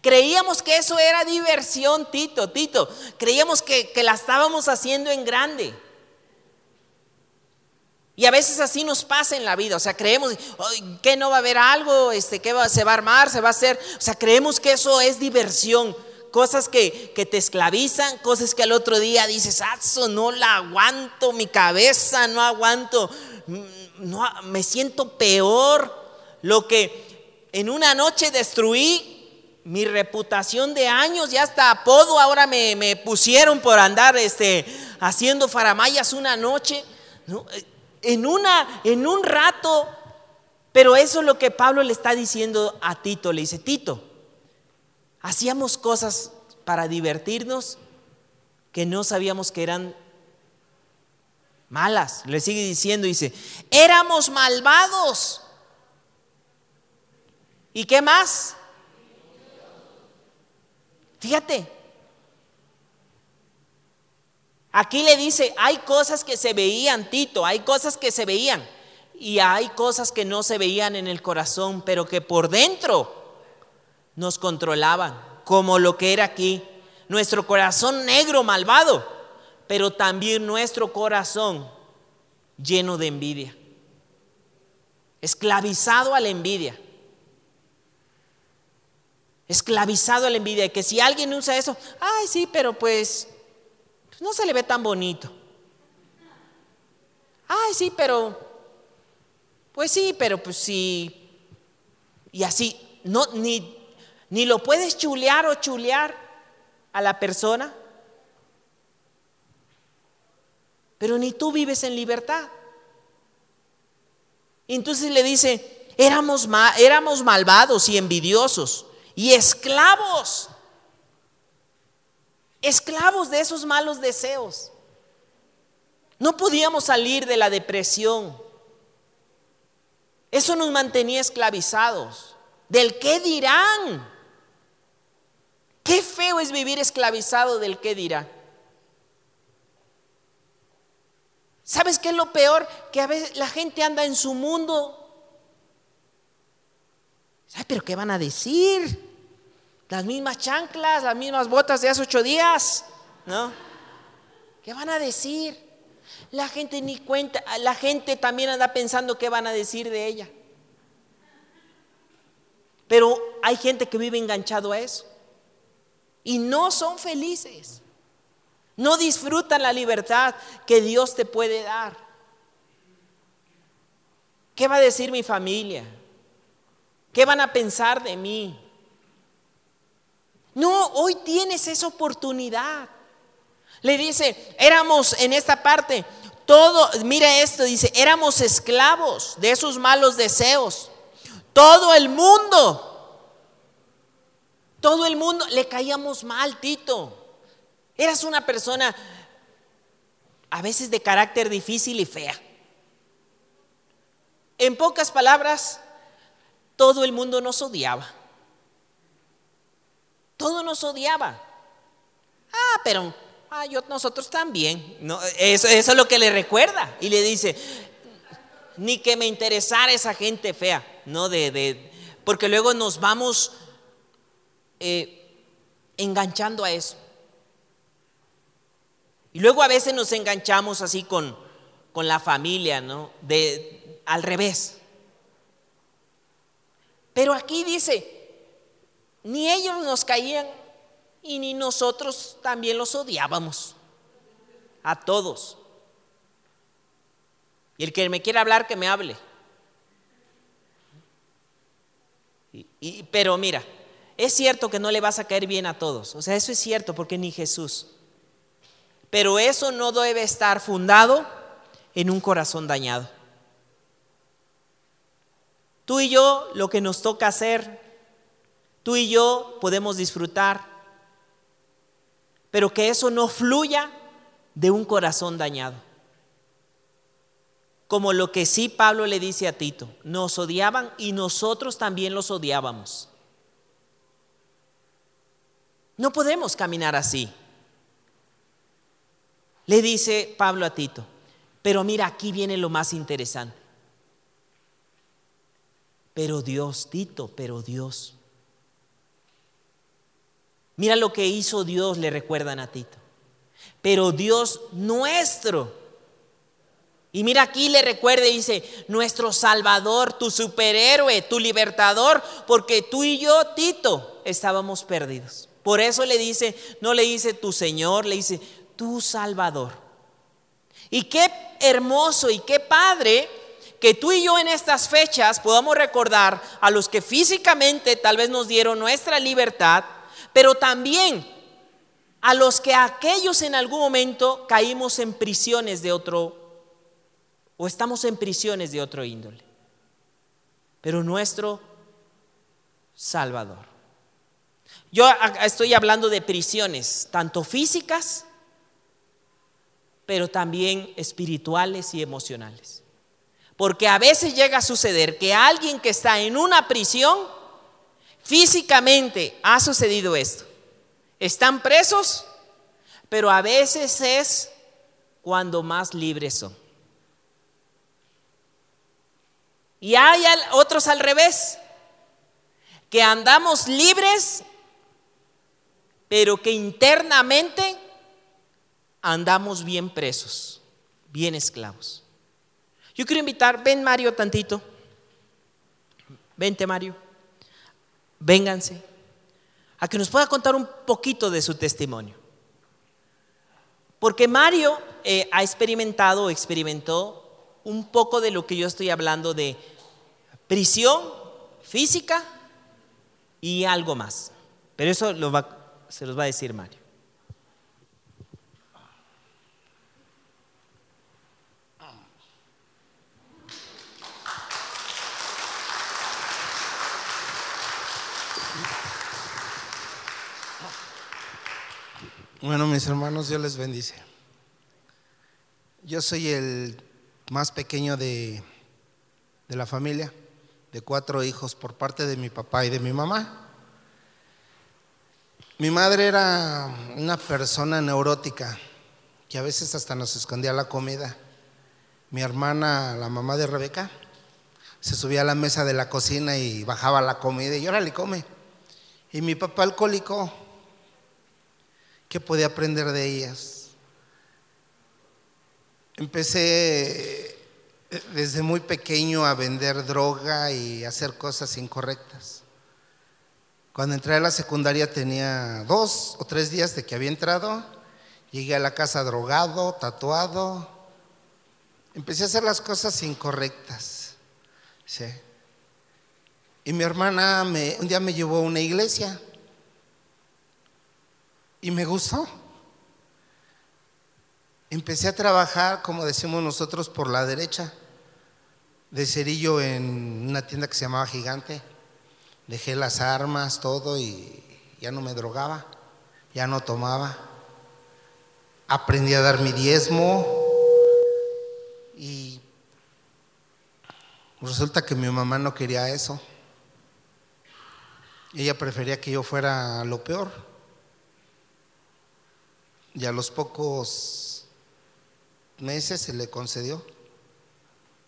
Creíamos que eso era diversión, Tito, Tito. Creíamos que, la estábamos haciendo en grande. Y a veces así nos pasa en la vida, o sea, creemos que no va a haber algo, este, que se va a armar, se va a hacer, o sea, creemos que eso es diversión, cosas que, que te esclavizan, cosas que al otro día dices, eso no la aguanto, mi cabeza no aguanto, no, me siento peor. Lo que en una noche destruí, mi reputación de años, ya hasta apodo ahora me, pusieron por andar este, haciendo faramayas una noche. En, una, en un rato, pero eso es lo que Pablo le está diciendo a Tito. Le dice, Tito, hacíamos cosas para divertirnos que no sabíamos que eran malas. Le sigue diciendo, dice, éramos malvados. ¿Y qué más? Fíjate. Aquí le dice, hay cosas que se veían, Tito, hay cosas que se veían. Y hay cosas que no se veían en el corazón, pero que por dentro nos controlaban, como lo que era aquí. Nuestro corazón negro, malvado pero también nuestro corazón lleno de envidia, esclavizado a la envidia, esclavizado a la envidia, que si alguien usa eso, ay sí, pero pues, pues no se le ve tan bonito. Ay sí, pero, pues sí, pero pues sí, y así, no, ni, ni lo puedes chulear o chulear a la persona pero ni tú vives en libertad. Entonces le dice, éramos, éramos malvados y envidiosos y esclavos, esclavos de esos malos deseos. No podíamos salir de la depresión. Eso nos mantenía esclavizados. ¿Del qué dirán? Qué feo es vivir esclavizado del qué dirán. ¿Sabes qué es lo peor? Que a veces la gente anda en su mundo. Ay, pero ¿qué van a decir? Las mismas chanclas, las mismas botas de hace ocho días, ¿no? ¿Qué van a decir? La gente ni cuenta, la gente también anda pensando qué van a decir de ella. Pero hay gente que vive enganchado a eso y no son felices. No disfrutan la libertad que Dios te puede dar. ¿Qué va a decir mi familia? ¿Qué van a pensar de mí? No, hoy tienes esa oportunidad. Le dice, éramos en esta parte, todo, mira esto, dice, éramos esclavos de esos malos deseos. Todo el mundo, todo el mundo, le caíamos mal, Tito. Eras una persona a veces de carácter difícil y fea. En pocas palabras, todo el mundo nos odiaba. Todo nos odiaba. Ah, pero ah, nosotros también. No, eso, eso, es lo que le recuerda. Y le dice, ni que me interesara esa gente fea. No, de, de porque luego nos vamos eh, enganchando a eso. Y luego a veces nos enganchamos así con, con la familia, ¿no? De, al revés. Pero aquí dice, ni ellos nos caían y ni nosotros también los odiábamos. A todos. Y el que me quiera hablar, que me hable. Pero mira, Es cierto que no le vas a caer bien a todos, o sea, eso es cierto porque ni Jesús. Pero eso no debe estar fundado en un corazón dañado. Tú y yo lo que nos toca hacer, tú y yo podemos disfrutar, pero que eso no fluya de un corazón dañado. Como lo que sí Pablo le dice a Tito, nos odiaban y nosotros también los odiábamos. No podemos caminar así. Le dice Pablo a Tito, pero mira, aquí viene lo más interesante. Pero Dios, Tito, pero Dios. Mira lo que hizo Dios, le recuerdan a Tito. Pero Dios nuestro. Y mira aquí le recuerda y dice, nuestro Salvador, tu superhéroe, tu libertador, porque tú y yo, Tito, estábamos perdidos. Por eso le dice, no le dice tu Señor, le dice tu Salvador. Y qué hermoso y qué padre que tú y yo en estas fechas podamos recordar a los que físicamente tal vez nos dieron nuestra libertad, pero también a los que aquellos en algún momento caímos en prisiones de otro o estamos en prisiones de otro índole. Pero nuestro Salvador. Yo estoy hablando de prisiones, tanto físicas, pero también espirituales y emocionales. Porque a veces llega a suceder que alguien que está en una prisión, físicamente ha sucedido esto. Están presos, pero a veces es cuando más libres son. Y hay otros al revés, que andamos libres pero que internamente andamos bien presos, bien esclavos. Yo quiero invitar, ven Mario tantito, vente Mario, vénganse, a que nos pueda contar un poquito de su testimonio. Porque Mario eh, ha experimentado o experimentó un poco de lo que yo estoy hablando de prisión física y algo más. Pero eso lo va, se los va a decir Mario. Bueno, mis hermanos, Dios les bendice. Yo soy el más pequeño de, de, la familia, de cuatro hijos por parte de mi papá y de mi mamá. Mi madre era una persona neurótica que a veces hasta nos escondía la comida. Mi hermana, la mamá de Rebeca, se subía a la mesa de la cocina y bajaba la comida y órale, come. Y mi papá alcohólico, ¿qué podía aprender de ellas? Empecé eh, desde muy pequeño a vender droga y hacer cosas incorrectas. Cuando entré a la secundaria tenía dos o tres días de que había entrado. Llegué a la casa drogado, tatuado. Empecé a hacer las cosas incorrectas. Y mi hermana me, un día me llevó a una iglesia. Y me gustó. Empecé a trabajar, como decimos nosotros, por la derecha, de cerillo en una tienda que se llamaba Gigante. Dejé las armas, todo y ya no me drogaba, ya no tomaba. Aprendí a dar mi diezmo y resulta que mi mamá no quería eso. Ella prefería que yo fuera lo peor. Y a los pocos meses se le concedió.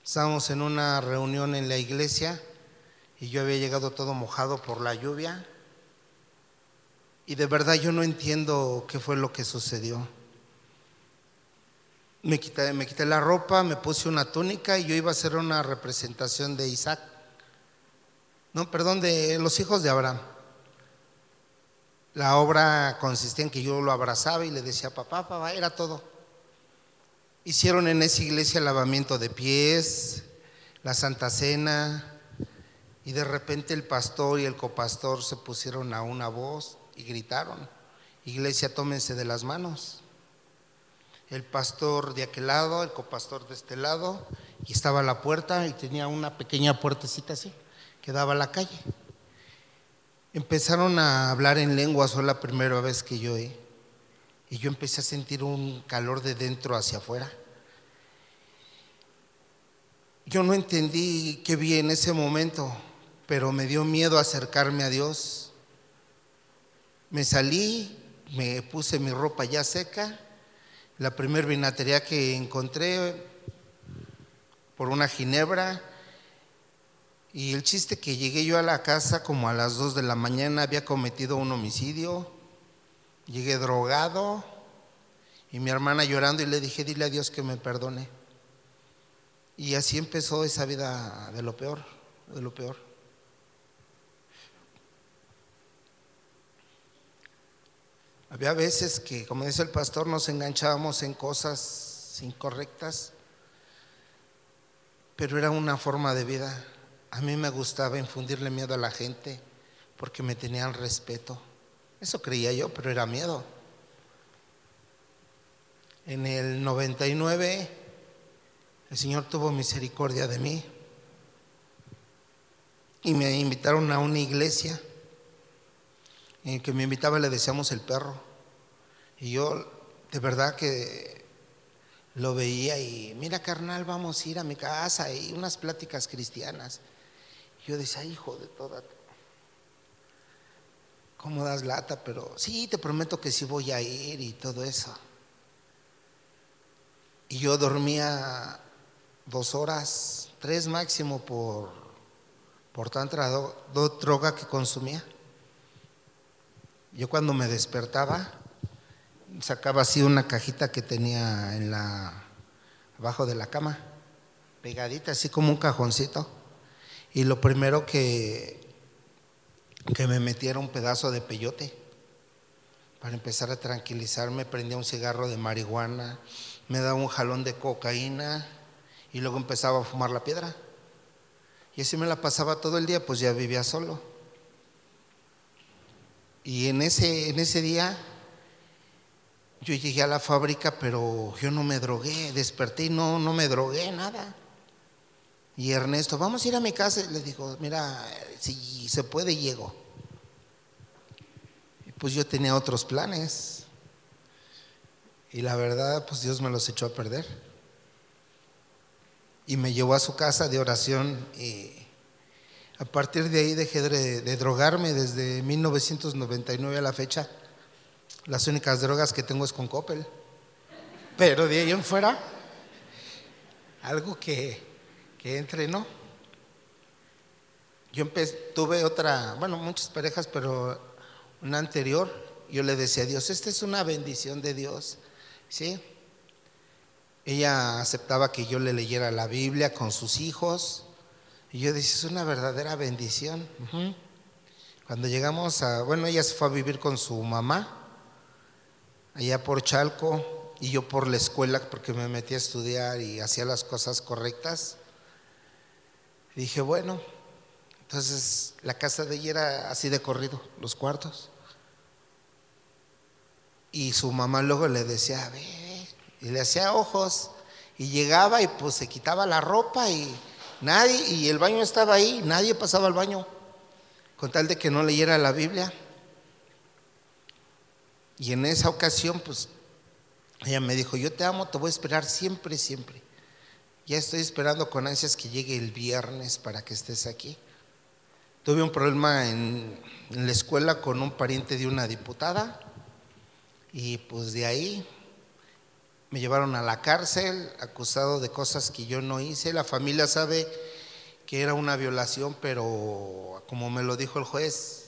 Estábamos en una reunión en la iglesia y yo había llegado todo mojado por la lluvia. Y de verdad yo no entiendo qué fue lo que sucedió. Me quité, me quité la ropa, me puse una túnica y yo iba a hacer una representación de Isaac. No, perdón, de los hijos de Abraham. La obra consistía en que yo lo abrazaba y le decía, papá, papá, era todo. Hicieron en esa iglesia el lavamiento de pies, la Santa Cena, Y de repente el pastor y el copastor se pusieron a una voz y gritaron, iglesia, tómense de las manos. El pastor de aquel lado, el copastor de este lado, y estaba la puerta y tenía una pequeña puertecita así que daba a la calle. Empezaron a hablar en lengua, fue la primera vez que yo oí. Y yo empecé a sentir un calor de dentro hacia afuera. Yo no entendí qué vi en ese momento, pero me dio miedo acercarme a Dios. Me salí, me puse mi ropa ya seca. La primer vinatería que encontré por una ginebra. Y el chiste que llegué yo a la casa como a las 2 de la mañana, había cometido un homicidio. Llegué drogado y mi hermana llorando y le dije, dile a Dios que me perdone. Y así empezó esa vida de lo peor, de lo peor. Había veces que, como dice el pastor, nos enganchábamos en cosas incorrectas, pero era una forma de vida. A mí me gustaba infundirle miedo a la gente porque me tenían respeto. Eso creía yo, pero era miedo. En el 99 el Señor tuvo misericordia de mí y me invitaron a una iglesia. En que me invitaba le decíamos el perro. Y yo de verdad que lo veía y mira carnal, vamos a ir a mi casa y unas pláticas cristianas. Yo decía, hijo de toda ¿cómo das lata? Pero sí, te prometo que sí voy a ir y todo eso. Y yo dormía dos horas, tres máximo por, por tanta droga que consumía. Yo cuando me despertaba, sacaba así una cajita que tenía en la, abajo de la cama, pegadita, así como un cajoncito. Y lo primero que, que me metiera un pedazo de peyote para empezar a tranquilizarme, prendía un cigarro de marihuana, me daba un jalón de cocaína y luego empezaba a fumar la piedra. Y así me la pasaba todo el día, pues ya vivía solo. Y en ese, en ese día yo llegué a la fábrica, pero yo no me drogué, desperté y no, no me drogué, nada. Y Ernesto, vamos a ir a mi casa. Le dijo, mira, si se puede, llego. Y pues yo tenía otros planes. Y la verdad, pues Dios me los echó a perder. Y me llevó a su casa de oración. Y a partir de ahí dejé de, de drogarme desde 1999 a la fecha. Las únicas drogas que tengo es con Coppel. Pero de ahí en fuera, algo que que entrenó. Yo tuve otra, bueno, muchas parejas, pero una anterior, yo le decía a Dios, esta es una bendición de Dios, ¿sí? Ella aceptaba que yo le leyera la Biblia con sus hijos, y yo decía, es una verdadera bendición. Cuando llegamos a, bueno, ella se fue a vivir con su mamá, allá por Chalco, y yo por la escuela, porque me metí a estudiar y hacía las cosas correctas dije, bueno, entonces la casa de ella era así de corrido, los cuartos. Y su mamá luego le decía, ve, y le hacía ojos. Y llegaba y pues se quitaba la ropa y nadie, y el baño estaba ahí, nadie pasaba al baño, con tal de que no leyera la Biblia. Y en esa ocasión, pues, ella me dijo, yo te amo, te voy a esperar siempre, siempre. Ya estoy esperando con ansias que llegue el viernes para que estés aquí. Tuve un problema en, la escuela con un pariente de una diputada y pues de ahí me llevaron a la cárcel acusado de cosas que yo no hice. La familia sabe que era una violación, pero como me lo dijo el juez,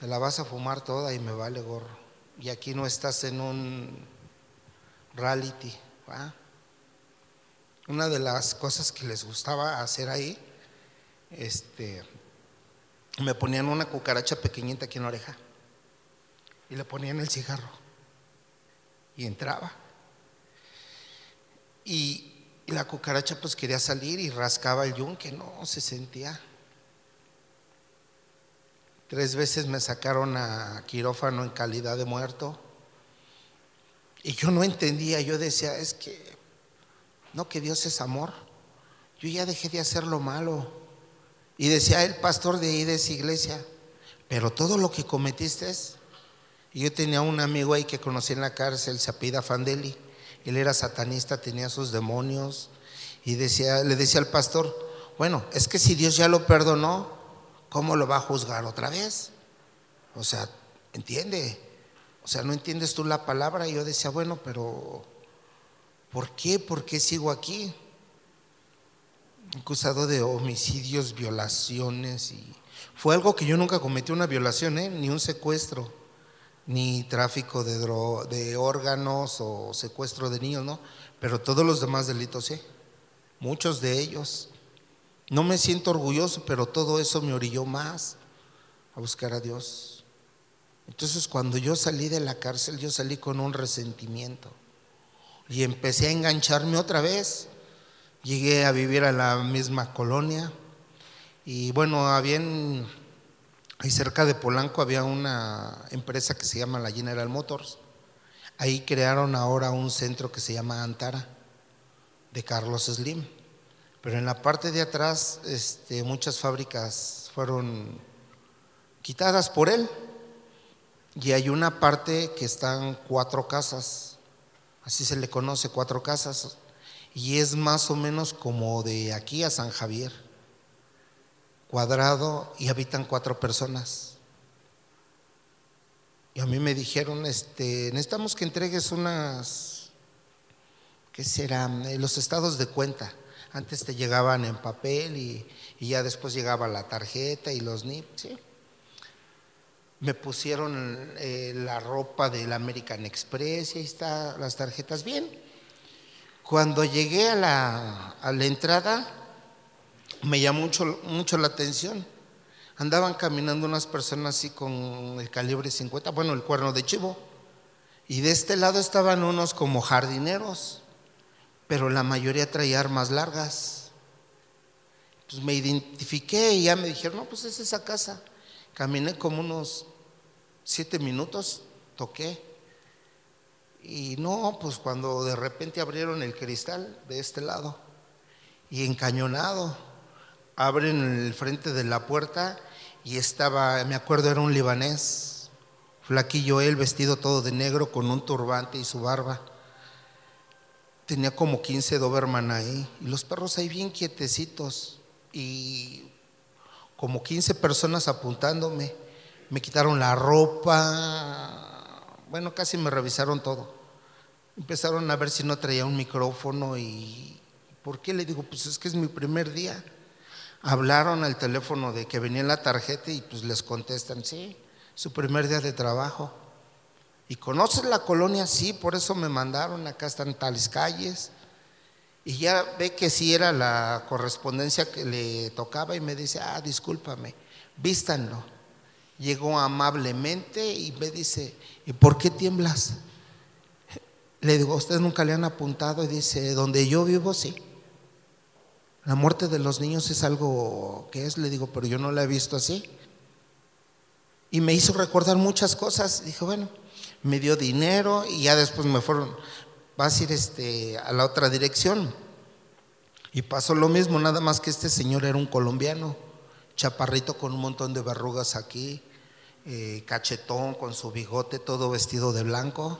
te la vas a fumar toda y me vale gorro. Y aquí no estás en un reality. ¿va? una de las cosas que les gustaba hacer ahí, este, me ponían una cucaracha pequeñita aquí en la oreja y le ponían el cigarro y entraba. Y, la cucaracha pues quería salir y rascaba el yunque, no se sentía. Tres veces me sacaron a quirófano en calidad de muerto. Y yo no entendía, yo decía, es que, no, que Dios es amor. Yo ya dejé de hacer lo malo. Y decía el pastor de ahí de esa iglesia, pero todo lo que cometiste es... Y yo tenía un amigo ahí que conocí en la cárcel, se apida Fandeli. Él era satanista, tenía sus demonios. Y decía, le decía al pastor, bueno, es que si Dios ya lo perdonó, ¿cómo lo va a juzgar otra vez? O sea, entiende. O sea, no entiendes tú la palabra. Y yo decía, bueno, pero ¿por qué? ¿Por qué sigo aquí? Acusado de homicidios, violaciones y fue algo que yo nunca cometí una violación, ¿eh? ni un secuestro ni tráfico de, órganos o secuestro de niños, ¿no? Pero todos los demás delitos, sí, muchos de ellos. No me siento orgulloso, pero todo eso me orilló más a buscar a Dios. Entonces cuando yo salí de la cárcel, yo salí con un resentimiento y empecé a engancharme otra vez. Llegué a vivir a la misma colonia y bueno, había Ahí cerca de Polanco había una empresa que se llama la General Motors. Ahí crearon ahora un centro que se llama Antara, de Carlos Slim. Pero en la parte de atrás este, muchas fábricas fueron quitadas por él. Y hay una parte que están cuatro casas, así se le conoce, cuatro casas. Y es más o menos como de aquí a San Javier cuadrado y habitan cuatro personas. Y a mí me dijeron, este, necesitamos que entregues unas, ¿qué serán? Eh, los estados de cuenta. Antes te llegaban en papel y, ya después llegaba la tarjeta y los NIP, ¿sí? Me pusieron eh, la ropa del American Express y ahí están las tarjetas bien. Cuando llegué a la, a la entrada, me llamó mucho, mucho la atención. Andaban caminando unas personas así con el calibre 50, bueno, el cuerno de chivo. Y de este lado estaban unos como jardineros, pero la mayoría traía armas largas. Pues me identifiqué y ya me dijeron, no, pues es esa casa. Caminé como unos siete minutos, toqué. Y no, pues cuando de repente abrieron el cristal de este lado y encañonado abren el frente de la puerta y estaba, me acuerdo, era un libanés, flaquillo él, vestido todo de negro con un turbante y su barba. Tenía como 15 Doberman ahí y los perros ahí bien quietecitos y como 15 personas apuntándome. Me quitaron la ropa, bueno, casi me revisaron todo. Empezaron a ver si no traía un micrófono y ¿por qué? Le digo, pues es que es mi primer día hablaron al teléfono de que venía la tarjeta y pues les contestan, sí, su primer día de trabajo. ¿Y conoces la colonia? Sí, por eso me mandaron, acá están tales calles. Y ya ve que sí era la correspondencia que le tocaba y me dice, ah, discúlpame, vístanlo. Llegó amablemente y me dice, ¿y por qué tiemblas? Le digo, ¿ustedes nunca le han apuntado? Y dice, donde yo vivo, sí. La muerte de los niños es algo que es, le digo, pero yo no la he visto así. Y me hizo recordar muchas cosas. Dijo, bueno, me dio dinero y ya después me fueron, vas a ir este, a la otra dirección. Y pasó lo mismo, nada más que este señor era un colombiano, chaparrito con un montón de verrugas aquí, eh, cachetón con su bigote, todo vestido de blanco.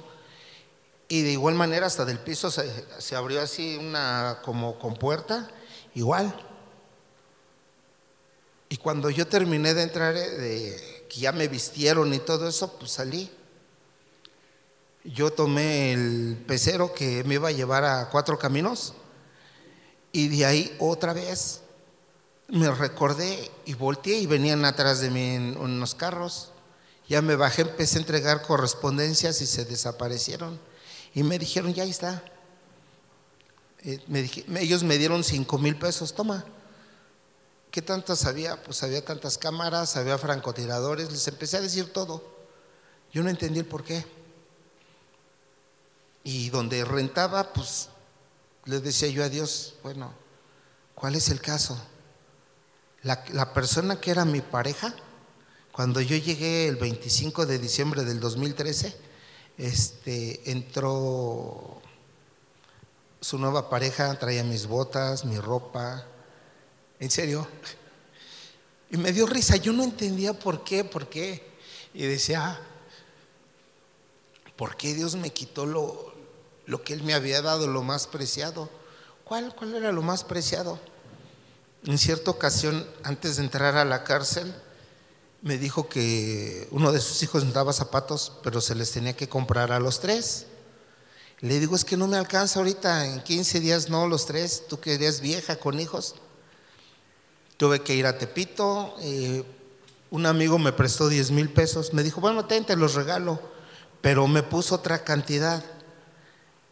Y de igual manera hasta del piso se, se abrió así una como compuerta igual. Y cuando yo terminé de entrar, eh, de, que ya me vistieron y todo eso, pues salí. Yo tomé el pecero que me iba a llevar a cuatro caminos y de ahí otra vez me recordé y volteé y venían atrás de mí en unos carros. Ya me bajé, empecé a entregar correspondencias y se desaparecieron. Y me dijeron, ya está. Eh, ellos me dieron cinco mil pesos, toma. ¿Qué tantas había? Pues había tantas cámaras, había francotiradores, les empecé a decir todo. Yo no entendí el por qué. Y donde rentaba, pues le decía yo a Dios, bueno, ¿cuál es el caso? La, la persona que era mi pareja, Cuando yo llegué el 25 de diciembre del 2013, este, entró su nueva pareja, traía mis botas, mi ropa, en serio. Y me dio risa, yo no entendía por qué, por qué. Y decía, ah, ¿por qué Dios me quitó lo, lo que Él me había dado, lo más preciado? ¿Cuál, ¿Cuál era lo más preciado? En cierta ocasión, antes de entrar a la cárcel, me dijo que uno de sus hijos necesitaba zapatos, pero se les tenía que comprar a los tres. Le digo, es que no me alcanza ahorita, en 15 días no, los tres, tú que eres vieja con hijos. Tuve que ir a Tepito, eh, un amigo me prestó 10 mil pesos, me dijo, bueno, ten, te los regalo, pero me puso otra cantidad.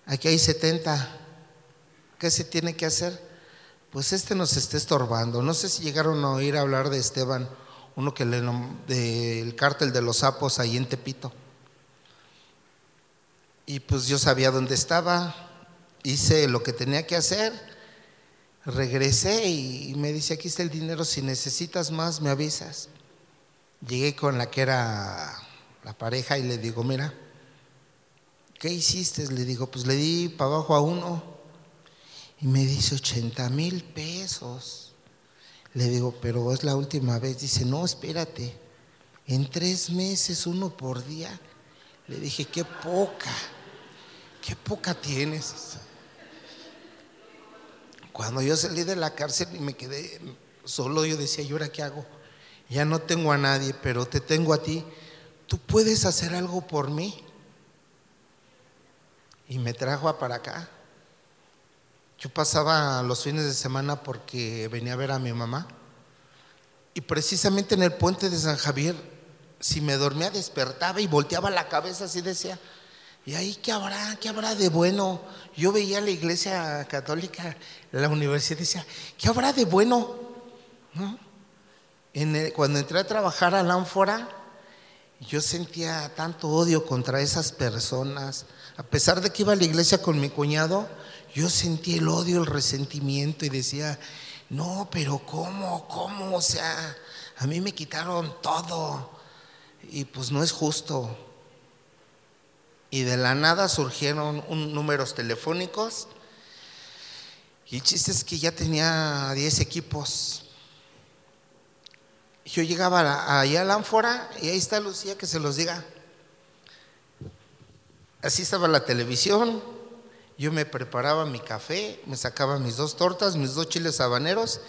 Aquí hay 70. ¿Qué se tiene que hacer? Pues este nos está estorbando. No sé si llegaron a oír hablar de Esteban uno que le del cártel de los sapos ahí en Tepito. Y pues yo sabía dónde estaba, hice lo que tenía que hacer, regresé y me dice, aquí está el dinero, si necesitas más me avisas. Llegué con la que era la pareja y le digo, mira, ¿qué hiciste? Le digo, pues le di para abajo a uno y me dice 80 mil pesos. Le digo, pero es la última vez. Dice, no, espérate. En tres meses, uno por día. Le dije, qué poca, qué poca tienes. Cuando yo salí de la cárcel y me quedé solo, yo decía, ¿y ahora qué hago? Ya no tengo a nadie, pero te tengo a ti. ¿Tú puedes hacer algo por mí? Y me trajo para acá. Yo pasaba los fines de semana porque venía a ver a mi mamá. Y precisamente en el puente de San Javier, si me dormía, despertaba y volteaba la cabeza así decía, ¿y ahí qué habrá? ¿Qué habrá de bueno? Yo veía la iglesia católica, la universidad, decía, ¿qué habrá de bueno? cuando entré a trabajar a la ánfora, yo sentía tanto odio contra esas personas. A pesar de que iba a la iglesia con mi cuñado, yo sentí el odio, el resentimiento y decía, no, pero ¿cómo? ¿Cómo? O sea, a mí me quitaron todo y pues no es justo. Y de la nada surgieron un, números telefónicos y el chiste es que ya tenía 10 equipos. Yo llegaba allá a la ánfora y ahí está Lucía que se los diga. Así estaba la televisión, yo me preparaba mi café, me sacaba mis dos tortas, mis dos chiles habaneros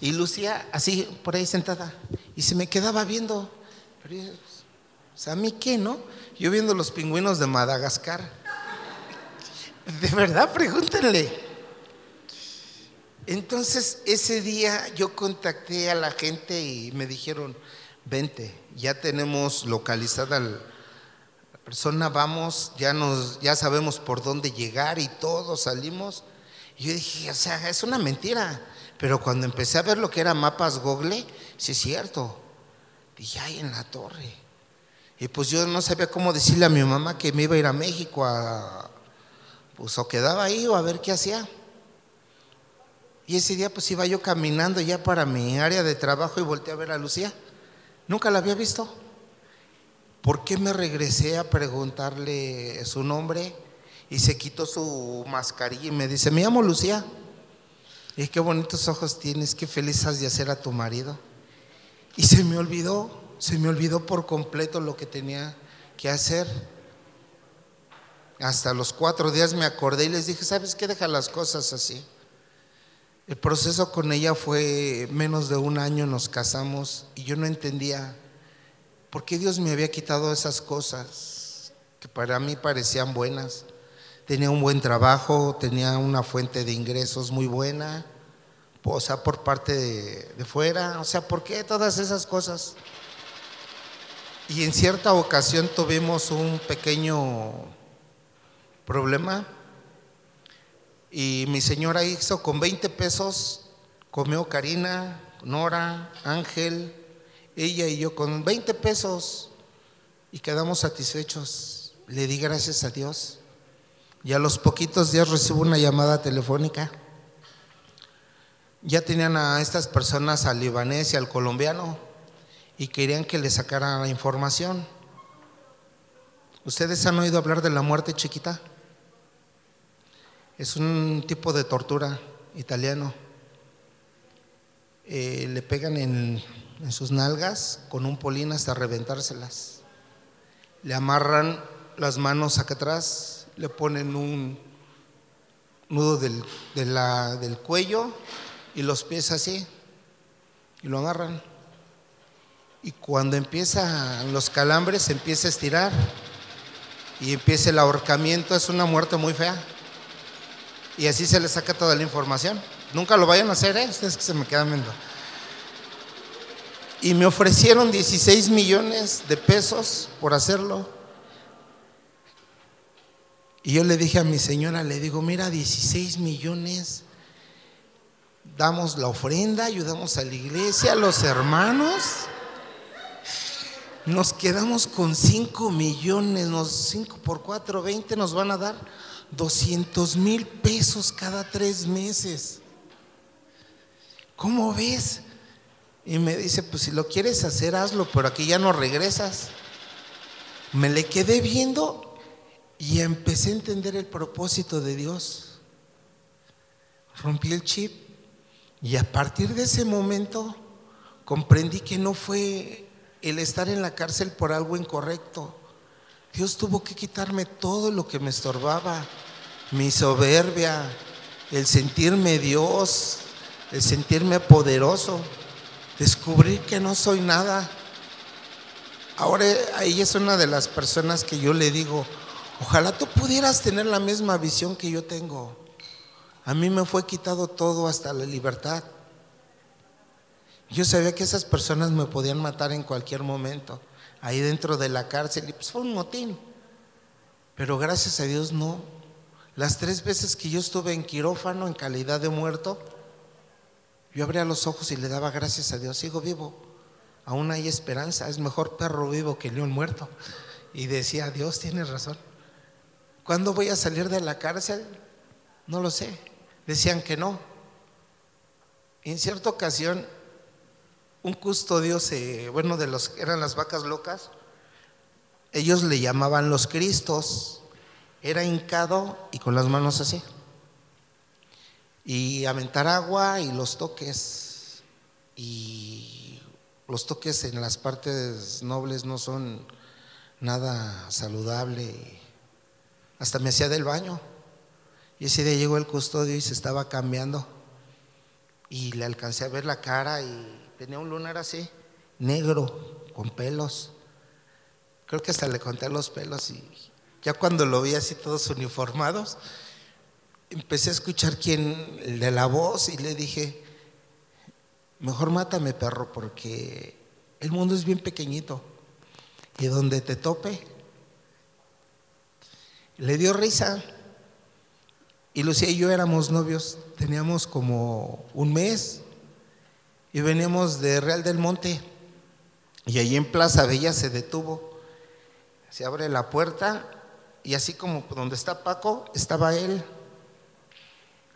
y Lucía así por ahí sentada y se me quedaba viendo. Pero, ¿a mí qué, no? Yo viendo los pingüinos de Madagascar. De verdad, pregúntenle. Entonces, ese día yo contacté a la gente y me dijeron, vente, ya tenemos localizada persona vamos, ya nos, ya sabemos por dónde llegar y todos salimos. Y yo dije, o sea, es una mentira. Pero cuando empecé a ver lo que era mapas Google, sí es cierto. Dije, ay, en la torre. Y pues yo no sabía cómo decirle a mi mamá que me iba a ir a México a, pues o quedaba ahí o a ver qué hacía. Y ese día pues iba yo caminando ya para mi área de trabajo y volteé a ver a Lucía. Nunca la había visto. ¿Por qué me regresé a preguntarle su nombre? Y se quitó su mascarilla y me dice, me llamo Lucía. Y qué bonitos ojos tienes, qué feliz has de hacer a tu marido. Y se me olvidó, se me olvidó por completo lo que tenía que hacer. Hasta los cuatro días me acordé y les dije, ¿sabes qué? Deja las cosas así. El proceso con ella fue menos de un año, nos casamos y yo no entendía ¿Por qué Dios me había quitado esas cosas que para mí parecían buenas? Tenía un buen trabajo, tenía una fuente de ingresos muy buena, o sea, por parte de, fuera, o sea, ¿por qué todas esas cosas? Y en cierta ocasión tuvimos un pequeño problema y mi señora hizo con 20 pesos, comió Karina, Nora, Ángel, ella y yo con 20 pesos y quedamos satisfechos. Le di gracias a Dios. Y a los poquitos días recibo una llamada telefónica. Ya tenían a estas personas, al libanés y al colombiano. y querían que le sacara la información. ¿Ustedes han oído hablar de la muerte chiquita? Es un tipo de tortura italiano. Eh, le pegan en, en sus nalgas con un polín hasta reventárselas. Le amarran las manos acá atrás, le ponen un nudo del, del cuello y los pies así y lo agarran. Y cuando empiezan los calambres, empieza a estirar y empieza el ahorcamiento. Es una muerte muy fea. Y así se le saca toda la información. Nunca lo vayan a hacer, ¿eh? Ustedes que se me quedan viendo. Y me ofrecieron 16 millones de pesos por hacerlo. Y yo le dije a mi señora, le digo, mira, 16 millones, damos la ofrenda, ayudamos a la iglesia, a los hermanos. Nos quedamos con 5 millones, nos, 5 por 4, 20, nos van a dar 200 mil pesos cada tres meses. ¿Cómo ves? Y me dice, pues si lo quieres hacer, hazlo, pero aquí ya no regresas. Me le quedé viendo y empecé a entender el propósito de Dios. Rompí el chip y a partir de ese momento comprendí que no fue el estar en la cárcel por algo incorrecto. Dios tuvo que quitarme todo lo que me estorbaba, mi soberbia, el sentirme Dios, el sentirme poderoso, descubrir que no soy nada. Ahora ella es una de las personas que yo le digo, ojalá tú pudieras tener la misma visión que yo tengo. A mí me fue quitado todo hasta la libertad. Yo sabía que esas personas me podían matar en cualquier momento, ahí dentro de la cárcel, y pues fue un motín. Pero gracias a Dios no. Las tres veces que yo estuve en quirófano en calidad de muerto, yo abría los ojos y le daba gracias a Dios, sigo vivo, aún hay esperanza, es mejor perro vivo que león muerto. Y decía, Dios tiene razón. ¿Cuándo voy a salir de la cárcel? No lo sé. Decían que no. En cierta ocasión, un custodio, se, bueno, de los eran las vacas locas, ellos le llamaban los Cristos, era hincado y con las manos así. Y aventar agua y los toques. Y los toques en las partes nobles no son nada saludable. Hasta me hacía del baño. Y ese día llegó el custodio y se estaba cambiando. Y le alcancé a ver la cara y tenía un lunar así, negro, con pelos. Creo que hasta le conté los pelos y ya cuando lo vi así todos uniformados, empecé a escuchar quién, el de la voz y le dije, mejor mátame perro porque el mundo es bien pequeñito y donde te tope. Le dio risa. Y Lucía y yo éramos novios, teníamos como un mes y veníamos de Real del Monte y allí en Plaza Bella se detuvo. Se abre la puerta y así como donde está Paco, estaba él.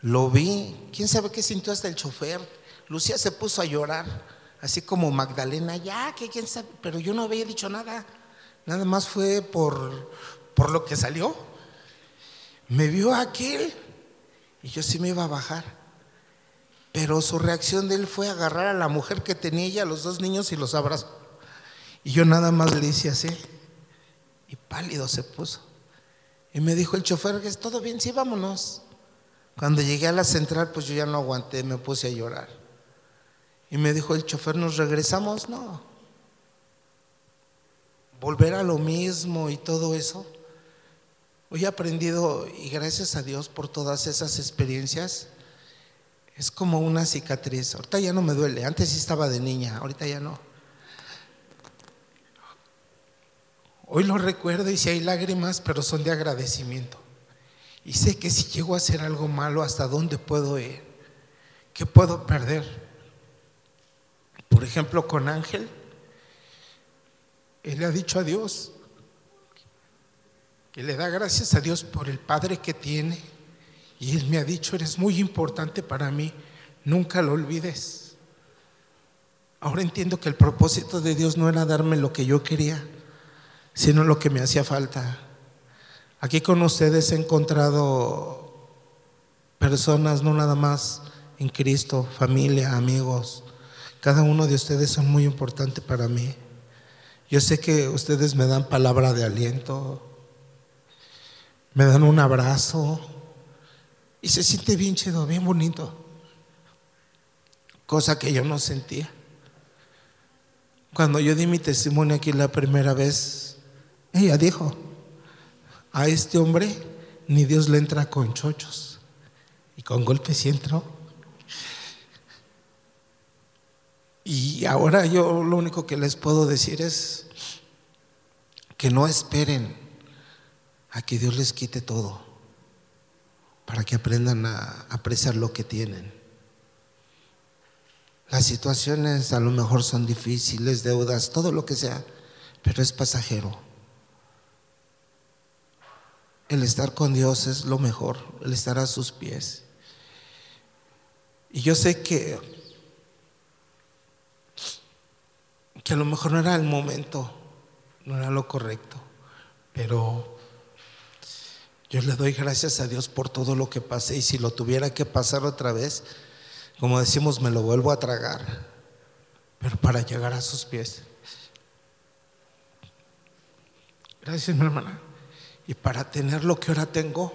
Lo vi, quién sabe qué sintió hasta el chofer. Lucía se puso a llorar, así como Magdalena, ya, que quién sabe, pero yo no había dicho nada. Nada más fue por, por lo que salió. Me vio aquel y yo sí me iba a bajar. Pero su reacción de él fue agarrar a la mujer que tenía ella, a los dos niños y los abrazó. Y yo nada más le hice así. Y pálido se puso. Y me dijo el chofer, que es todo bien, sí, vámonos. Cuando llegué a la central, pues yo ya no aguanté, me puse a llorar. Y me dijo el chofer, ¿nos regresamos? No. Volver a lo mismo y todo eso. Hoy he aprendido, y gracias a Dios por todas esas experiencias, es como una cicatriz. Ahorita ya no me duele, antes sí estaba de niña, ahorita ya no. Hoy lo recuerdo y si hay lágrimas, pero son de agradecimiento. Y sé que si llego a hacer algo malo, ¿hasta dónde puedo ir? ¿Qué puedo perder? Por ejemplo, con Ángel, él le ha dicho a Dios que le da gracias a Dios por el Padre que tiene. Y él me ha dicho, eres muy importante para mí, nunca lo olvides. Ahora entiendo que el propósito de Dios no era darme lo que yo quería, sino lo que me hacía falta. Aquí con ustedes he encontrado personas, no nada más en Cristo, familia, amigos. Cada uno de ustedes son muy importantes para mí. Yo sé que ustedes me dan palabra de aliento, me dan un abrazo y se siente bien chido, bien bonito. Cosa que yo no sentía. Cuando yo di mi testimonio aquí la primera vez, ella dijo, a este hombre ni Dios le entra con chochos y con golpes y entró. Y ahora yo lo único que les puedo decir es que no esperen a que Dios les quite todo para que aprendan a apreciar lo que tienen. Las situaciones a lo mejor son difíciles, deudas, todo lo que sea, pero es pasajero. El estar con Dios es lo mejor, el estar a sus pies. Y yo sé que que a lo mejor no era el momento, no era lo correcto, pero yo le doy gracias a Dios por todo lo que pasé y si lo tuviera que pasar otra vez, como decimos, me lo vuelvo a tragar, pero para llegar a sus pies. Gracias, mi hermana. Y para tener lo que ahora tengo,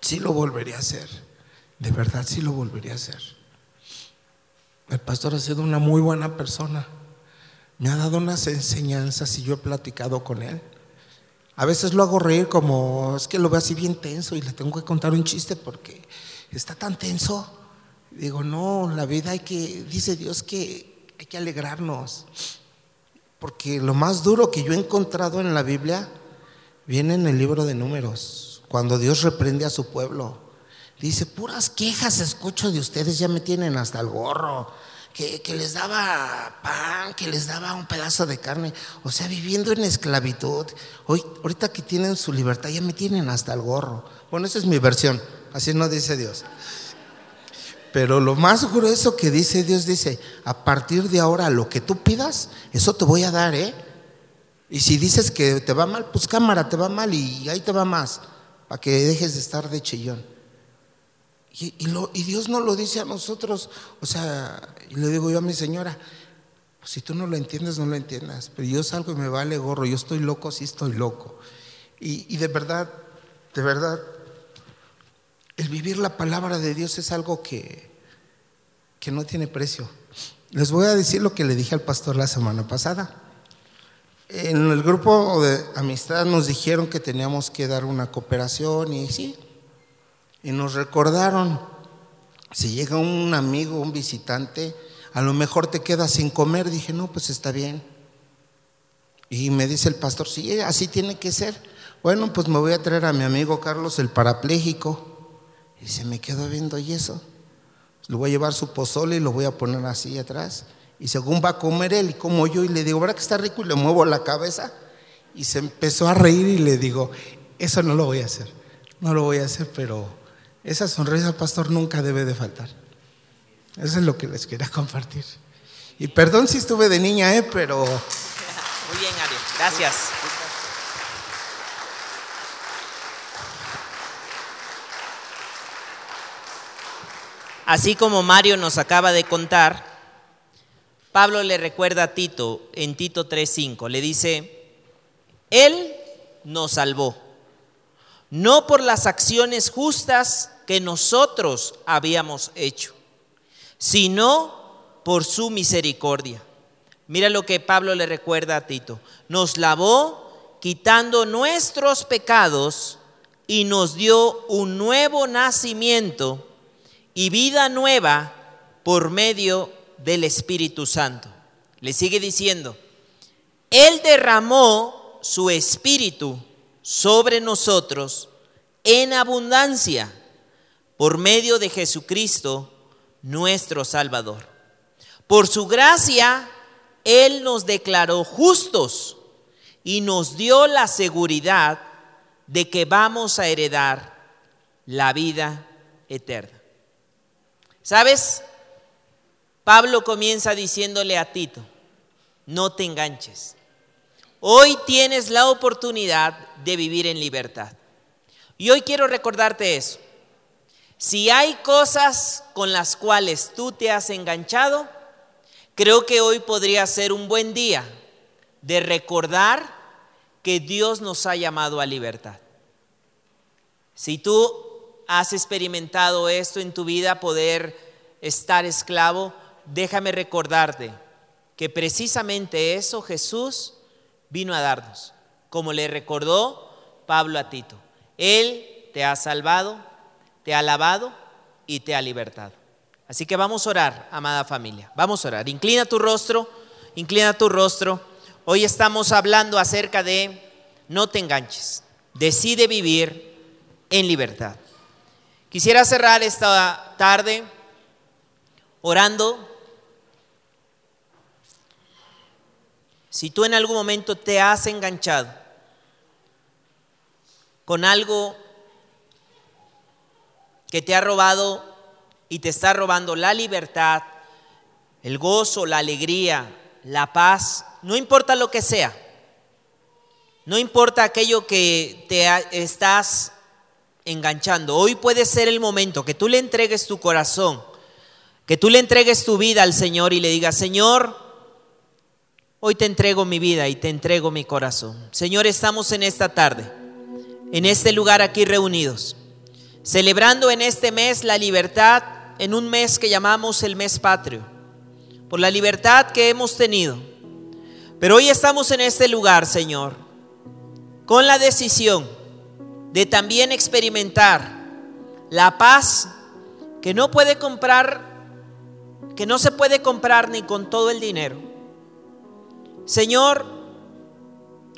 sí lo volvería a hacer. De verdad, sí lo volvería a hacer. El pastor ha sido una muy buena persona. Me ha dado unas enseñanzas y yo he platicado con él. A veces lo hago reír como, es que lo veo así bien tenso y le tengo que contar un chiste porque está tan tenso. Digo, no, la vida hay que, dice Dios que hay que alegrarnos. Porque lo más duro que yo he encontrado en la Biblia viene en el libro de números, cuando Dios reprende a su pueblo. Dice, puras quejas escucho de ustedes, ya me tienen hasta el gorro. Que, les daba pan, que les daba un pedazo de carne. O sea, viviendo en esclavitud. Hoy, ahorita que tienen su libertad, ya me tienen hasta el gorro. Bueno, esa es mi versión. Así no dice Dios. Pero lo más grueso que dice Dios dice, a partir de ahora lo que tú pidas, eso te voy a dar, ¿eh? Y si dices que te va mal, pues cámara, te va mal y ahí te va más, para que dejes de estar de chillón. Y, Dios no lo dice a nosotros. O sea, le digo yo a mi señora, pues si tú no lo entiendes, no lo entiendas. Pero yo salgo y me vale gorro. Yo estoy loco, sí estoy loco. Y, de verdad, de verdad, el vivir la palabra de Dios es algo que, que no tiene precio. Les voy a decir lo que le dije al pastor la semana pasada. En el grupo de amistad nos dijeron que teníamos que dar una cooperación y sí, y nos recordaron, si llega un amigo, un visitante, a lo mejor te quedas sin comer. Dije, no, pues está bien. Y me dice el pastor, sí, así tiene que ser. Bueno, pues me voy a traer a mi amigo Carlos, el parapléjico. Y se me quedó viendo, ¿y eso? Le voy a llevar su pozole y lo voy a poner así atrás. Y según va a comer él y como yo, y le digo, ¿verdad que está rico? Y le muevo la cabeza. Y se empezó a reír y le digo, eso no lo voy a hacer. No lo voy a hacer, pero esa sonrisa, pastor, nunca debe de faltar. Eso es lo que les quería compartir. Y perdón si estuve de niña, ¿eh? pero... Muy bien, Ari. Gracias. Así como Mario nos acaba de contar, Pablo le recuerda a Tito en Tito 3:5, le dice, Él nos salvó, no por las acciones justas que nosotros habíamos hecho, sino por su misericordia. Mira lo que Pablo le recuerda a Tito. Nos lavó quitando nuestros pecados y nos dio un nuevo nacimiento y vida nueva por medio del Espíritu Santo. Le sigue diciendo, Él derramó su Espíritu sobre nosotros en abundancia por medio de Jesucristo, nuestro Salvador. Por su gracia, Él nos declaró justos y nos dio la seguridad de que vamos a heredar la vida eterna. ¿Sabes? Pablo comienza diciéndole a Tito, no te enganches. Hoy tienes la oportunidad de vivir en libertad. Y hoy quiero recordarte eso. Si hay cosas con las cuales tú te has enganchado, creo que hoy podría ser un buen día de recordar que Dios nos ha llamado a libertad. Si tú has experimentado esto en tu vida, poder estar esclavo, déjame recordarte que precisamente eso Jesús vino a darnos, como le recordó Pablo a Tito. Él te ha salvado, te ha lavado y te ha libertado. Así que vamos a orar, amada familia. Vamos a orar. Inclina tu rostro, inclina tu rostro. Hoy estamos hablando acerca de no te enganches. Decide vivir en libertad. Quisiera cerrar esta tarde orando. Si tú en algún momento te has enganchado con algo que te ha robado y te está robando la libertad, el gozo, la alegría, la paz, no importa lo que sea, no importa aquello que te estás enganchando, hoy puede ser el momento que tú le entregues tu corazón, que tú le entregues tu vida al Señor y le digas, Señor, hoy te entrego mi vida y te entrego mi corazón. Señor, estamos en esta tarde, en este lugar aquí reunidos celebrando en este mes la libertad, en un mes que llamamos el mes patrio, por la libertad que hemos tenido. Pero hoy estamos en este lugar, Señor, con la decisión de también experimentar la paz que no puede comprar, que no se puede comprar ni con todo el dinero. Señor,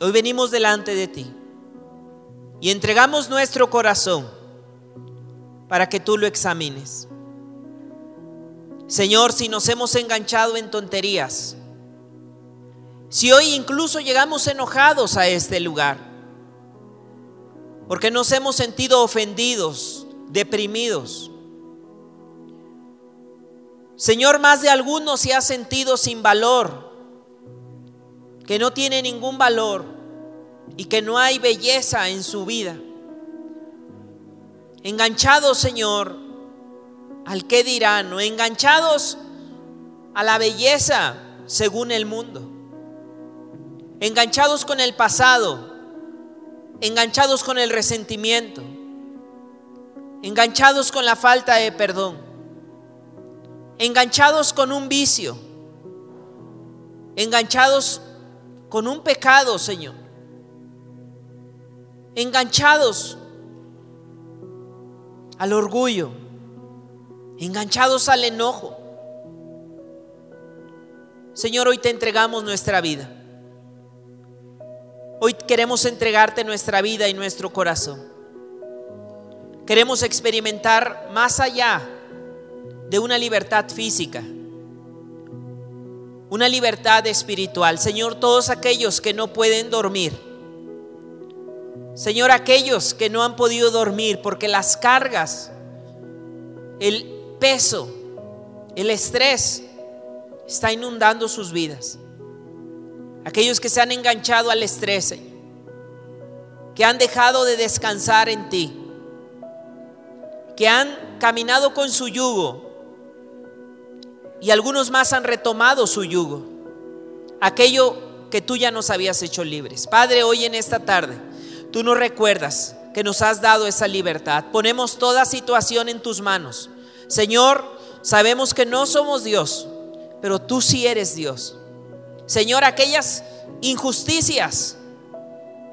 hoy venimos delante de ti y entregamos nuestro corazón para que tú lo examines. Señor, si nos hemos enganchado en tonterías, si hoy incluso llegamos enojados a este lugar, porque nos hemos sentido ofendidos, deprimidos. Señor, más de algunos se ha sentido sin valor, que no tiene ningún valor y que no hay belleza en su vida. Enganchados, Señor, al que dirán, o enganchados a la belleza según el mundo, enganchados con el pasado, enganchados con el resentimiento, enganchados con la falta de perdón, enganchados con un vicio, enganchados con un pecado, Señor, enganchados al orgullo, enganchados al enojo. Señor, hoy te entregamos nuestra vida. Hoy queremos entregarte nuestra vida y nuestro corazón. Queremos experimentar más allá de una libertad física, una libertad espiritual. Señor, todos aquellos que no pueden dormir, Señor, aquellos que no han podido dormir porque las cargas, el peso, el estrés está inundando sus vidas. Aquellos que se han enganchado al estrés, que han dejado de descansar en ti, que han caminado con su yugo y algunos más han retomado su yugo, aquello que tú ya nos habías hecho libres. Padre, hoy en esta tarde Tú nos recuerdas que nos has dado esa libertad. Ponemos toda situación en tus manos. Señor, sabemos que no somos Dios, pero tú sí eres Dios. Señor, aquellas injusticias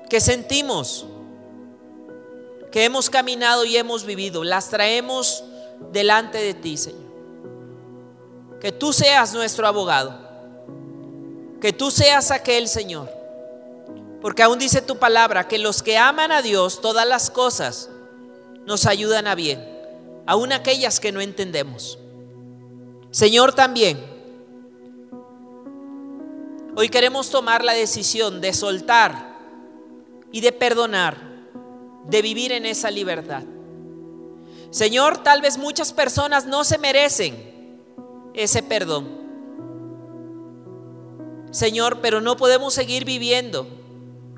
que sentimos, que hemos caminado y hemos vivido, las traemos delante de ti, Señor. Que tú seas nuestro abogado. Que tú seas aquel, Señor, porque aún dice tu palabra que los que aman a Dios, todas las cosas nos ayudan a bien, aún aquellas que no entendemos. Señor, también, hoy queremos tomar la decisión de soltar y de perdonar, de vivir en esa libertad. Señor, tal vez muchas personas no se merecen ese perdón. Señor, pero no podemos seguir viviendo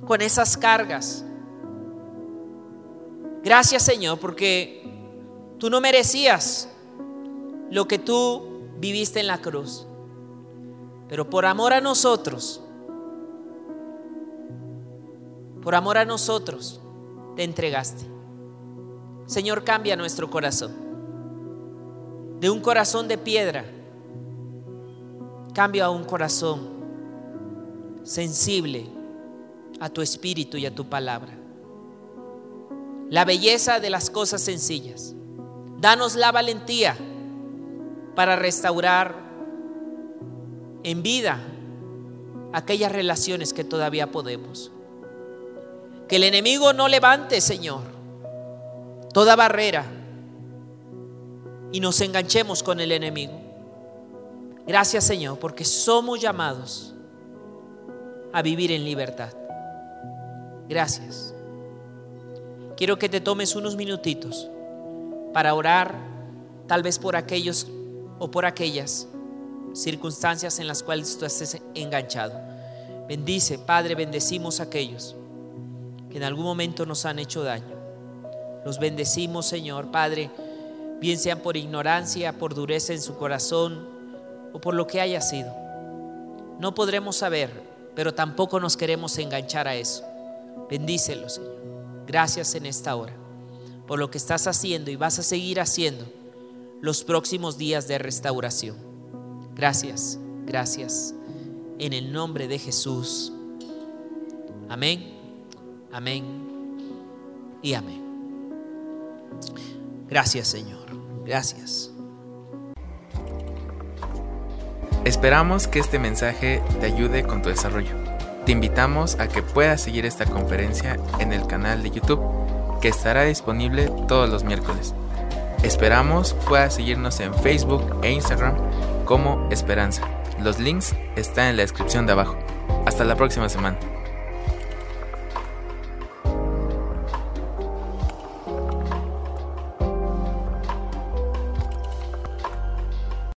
con esas cargas. Gracias Señor, porque tú no merecías lo que tú viviste en la cruz. Pero por amor a nosotros, por amor a nosotros, te entregaste. Señor, cambia nuestro corazón. De un corazón de piedra, cambia a un corazón sensible a tu espíritu y a tu palabra. La belleza de las cosas sencillas. Danos la valentía para restaurar en vida aquellas relaciones que todavía podemos. Que el enemigo no levante, Señor, toda barrera y nos enganchemos con el enemigo. Gracias, Señor, porque somos llamados a vivir en libertad. Gracias. Quiero que te tomes unos minutitos para orar tal vez por aquellos o por aquellas circunstancias en las cuales tú estés enganchado. Bendice, Padre, bendecimos a aquellos que en algún momento nos han hecho daño. Los bendecimos, Señor, Padre, bien sean por ignorancia, por dureza en su corazón o por lo que haya sido. No podremos saber, pero tampoco nos queremos enganchar a eso. Bendícelo, Señor. Gracias en esta hora por lo que estás haciendo y vas a seguir haciendo los próximos días de restauración. Gracias, gracias. En el nombre de Jesús. Amén, amén y amén. Gracias Señor, gracias. Esperamos que este mensaje te ayude con tu desarrollo. Te invitamos a que puedas seguir esta conferencia en el canal de YouTube que estará disponible todos los miércoles. Esperamos puedas seguirnos en Facebook e Instagram como Esperanza. Los links están en la descripción de abajo. Hasta la próxima semana.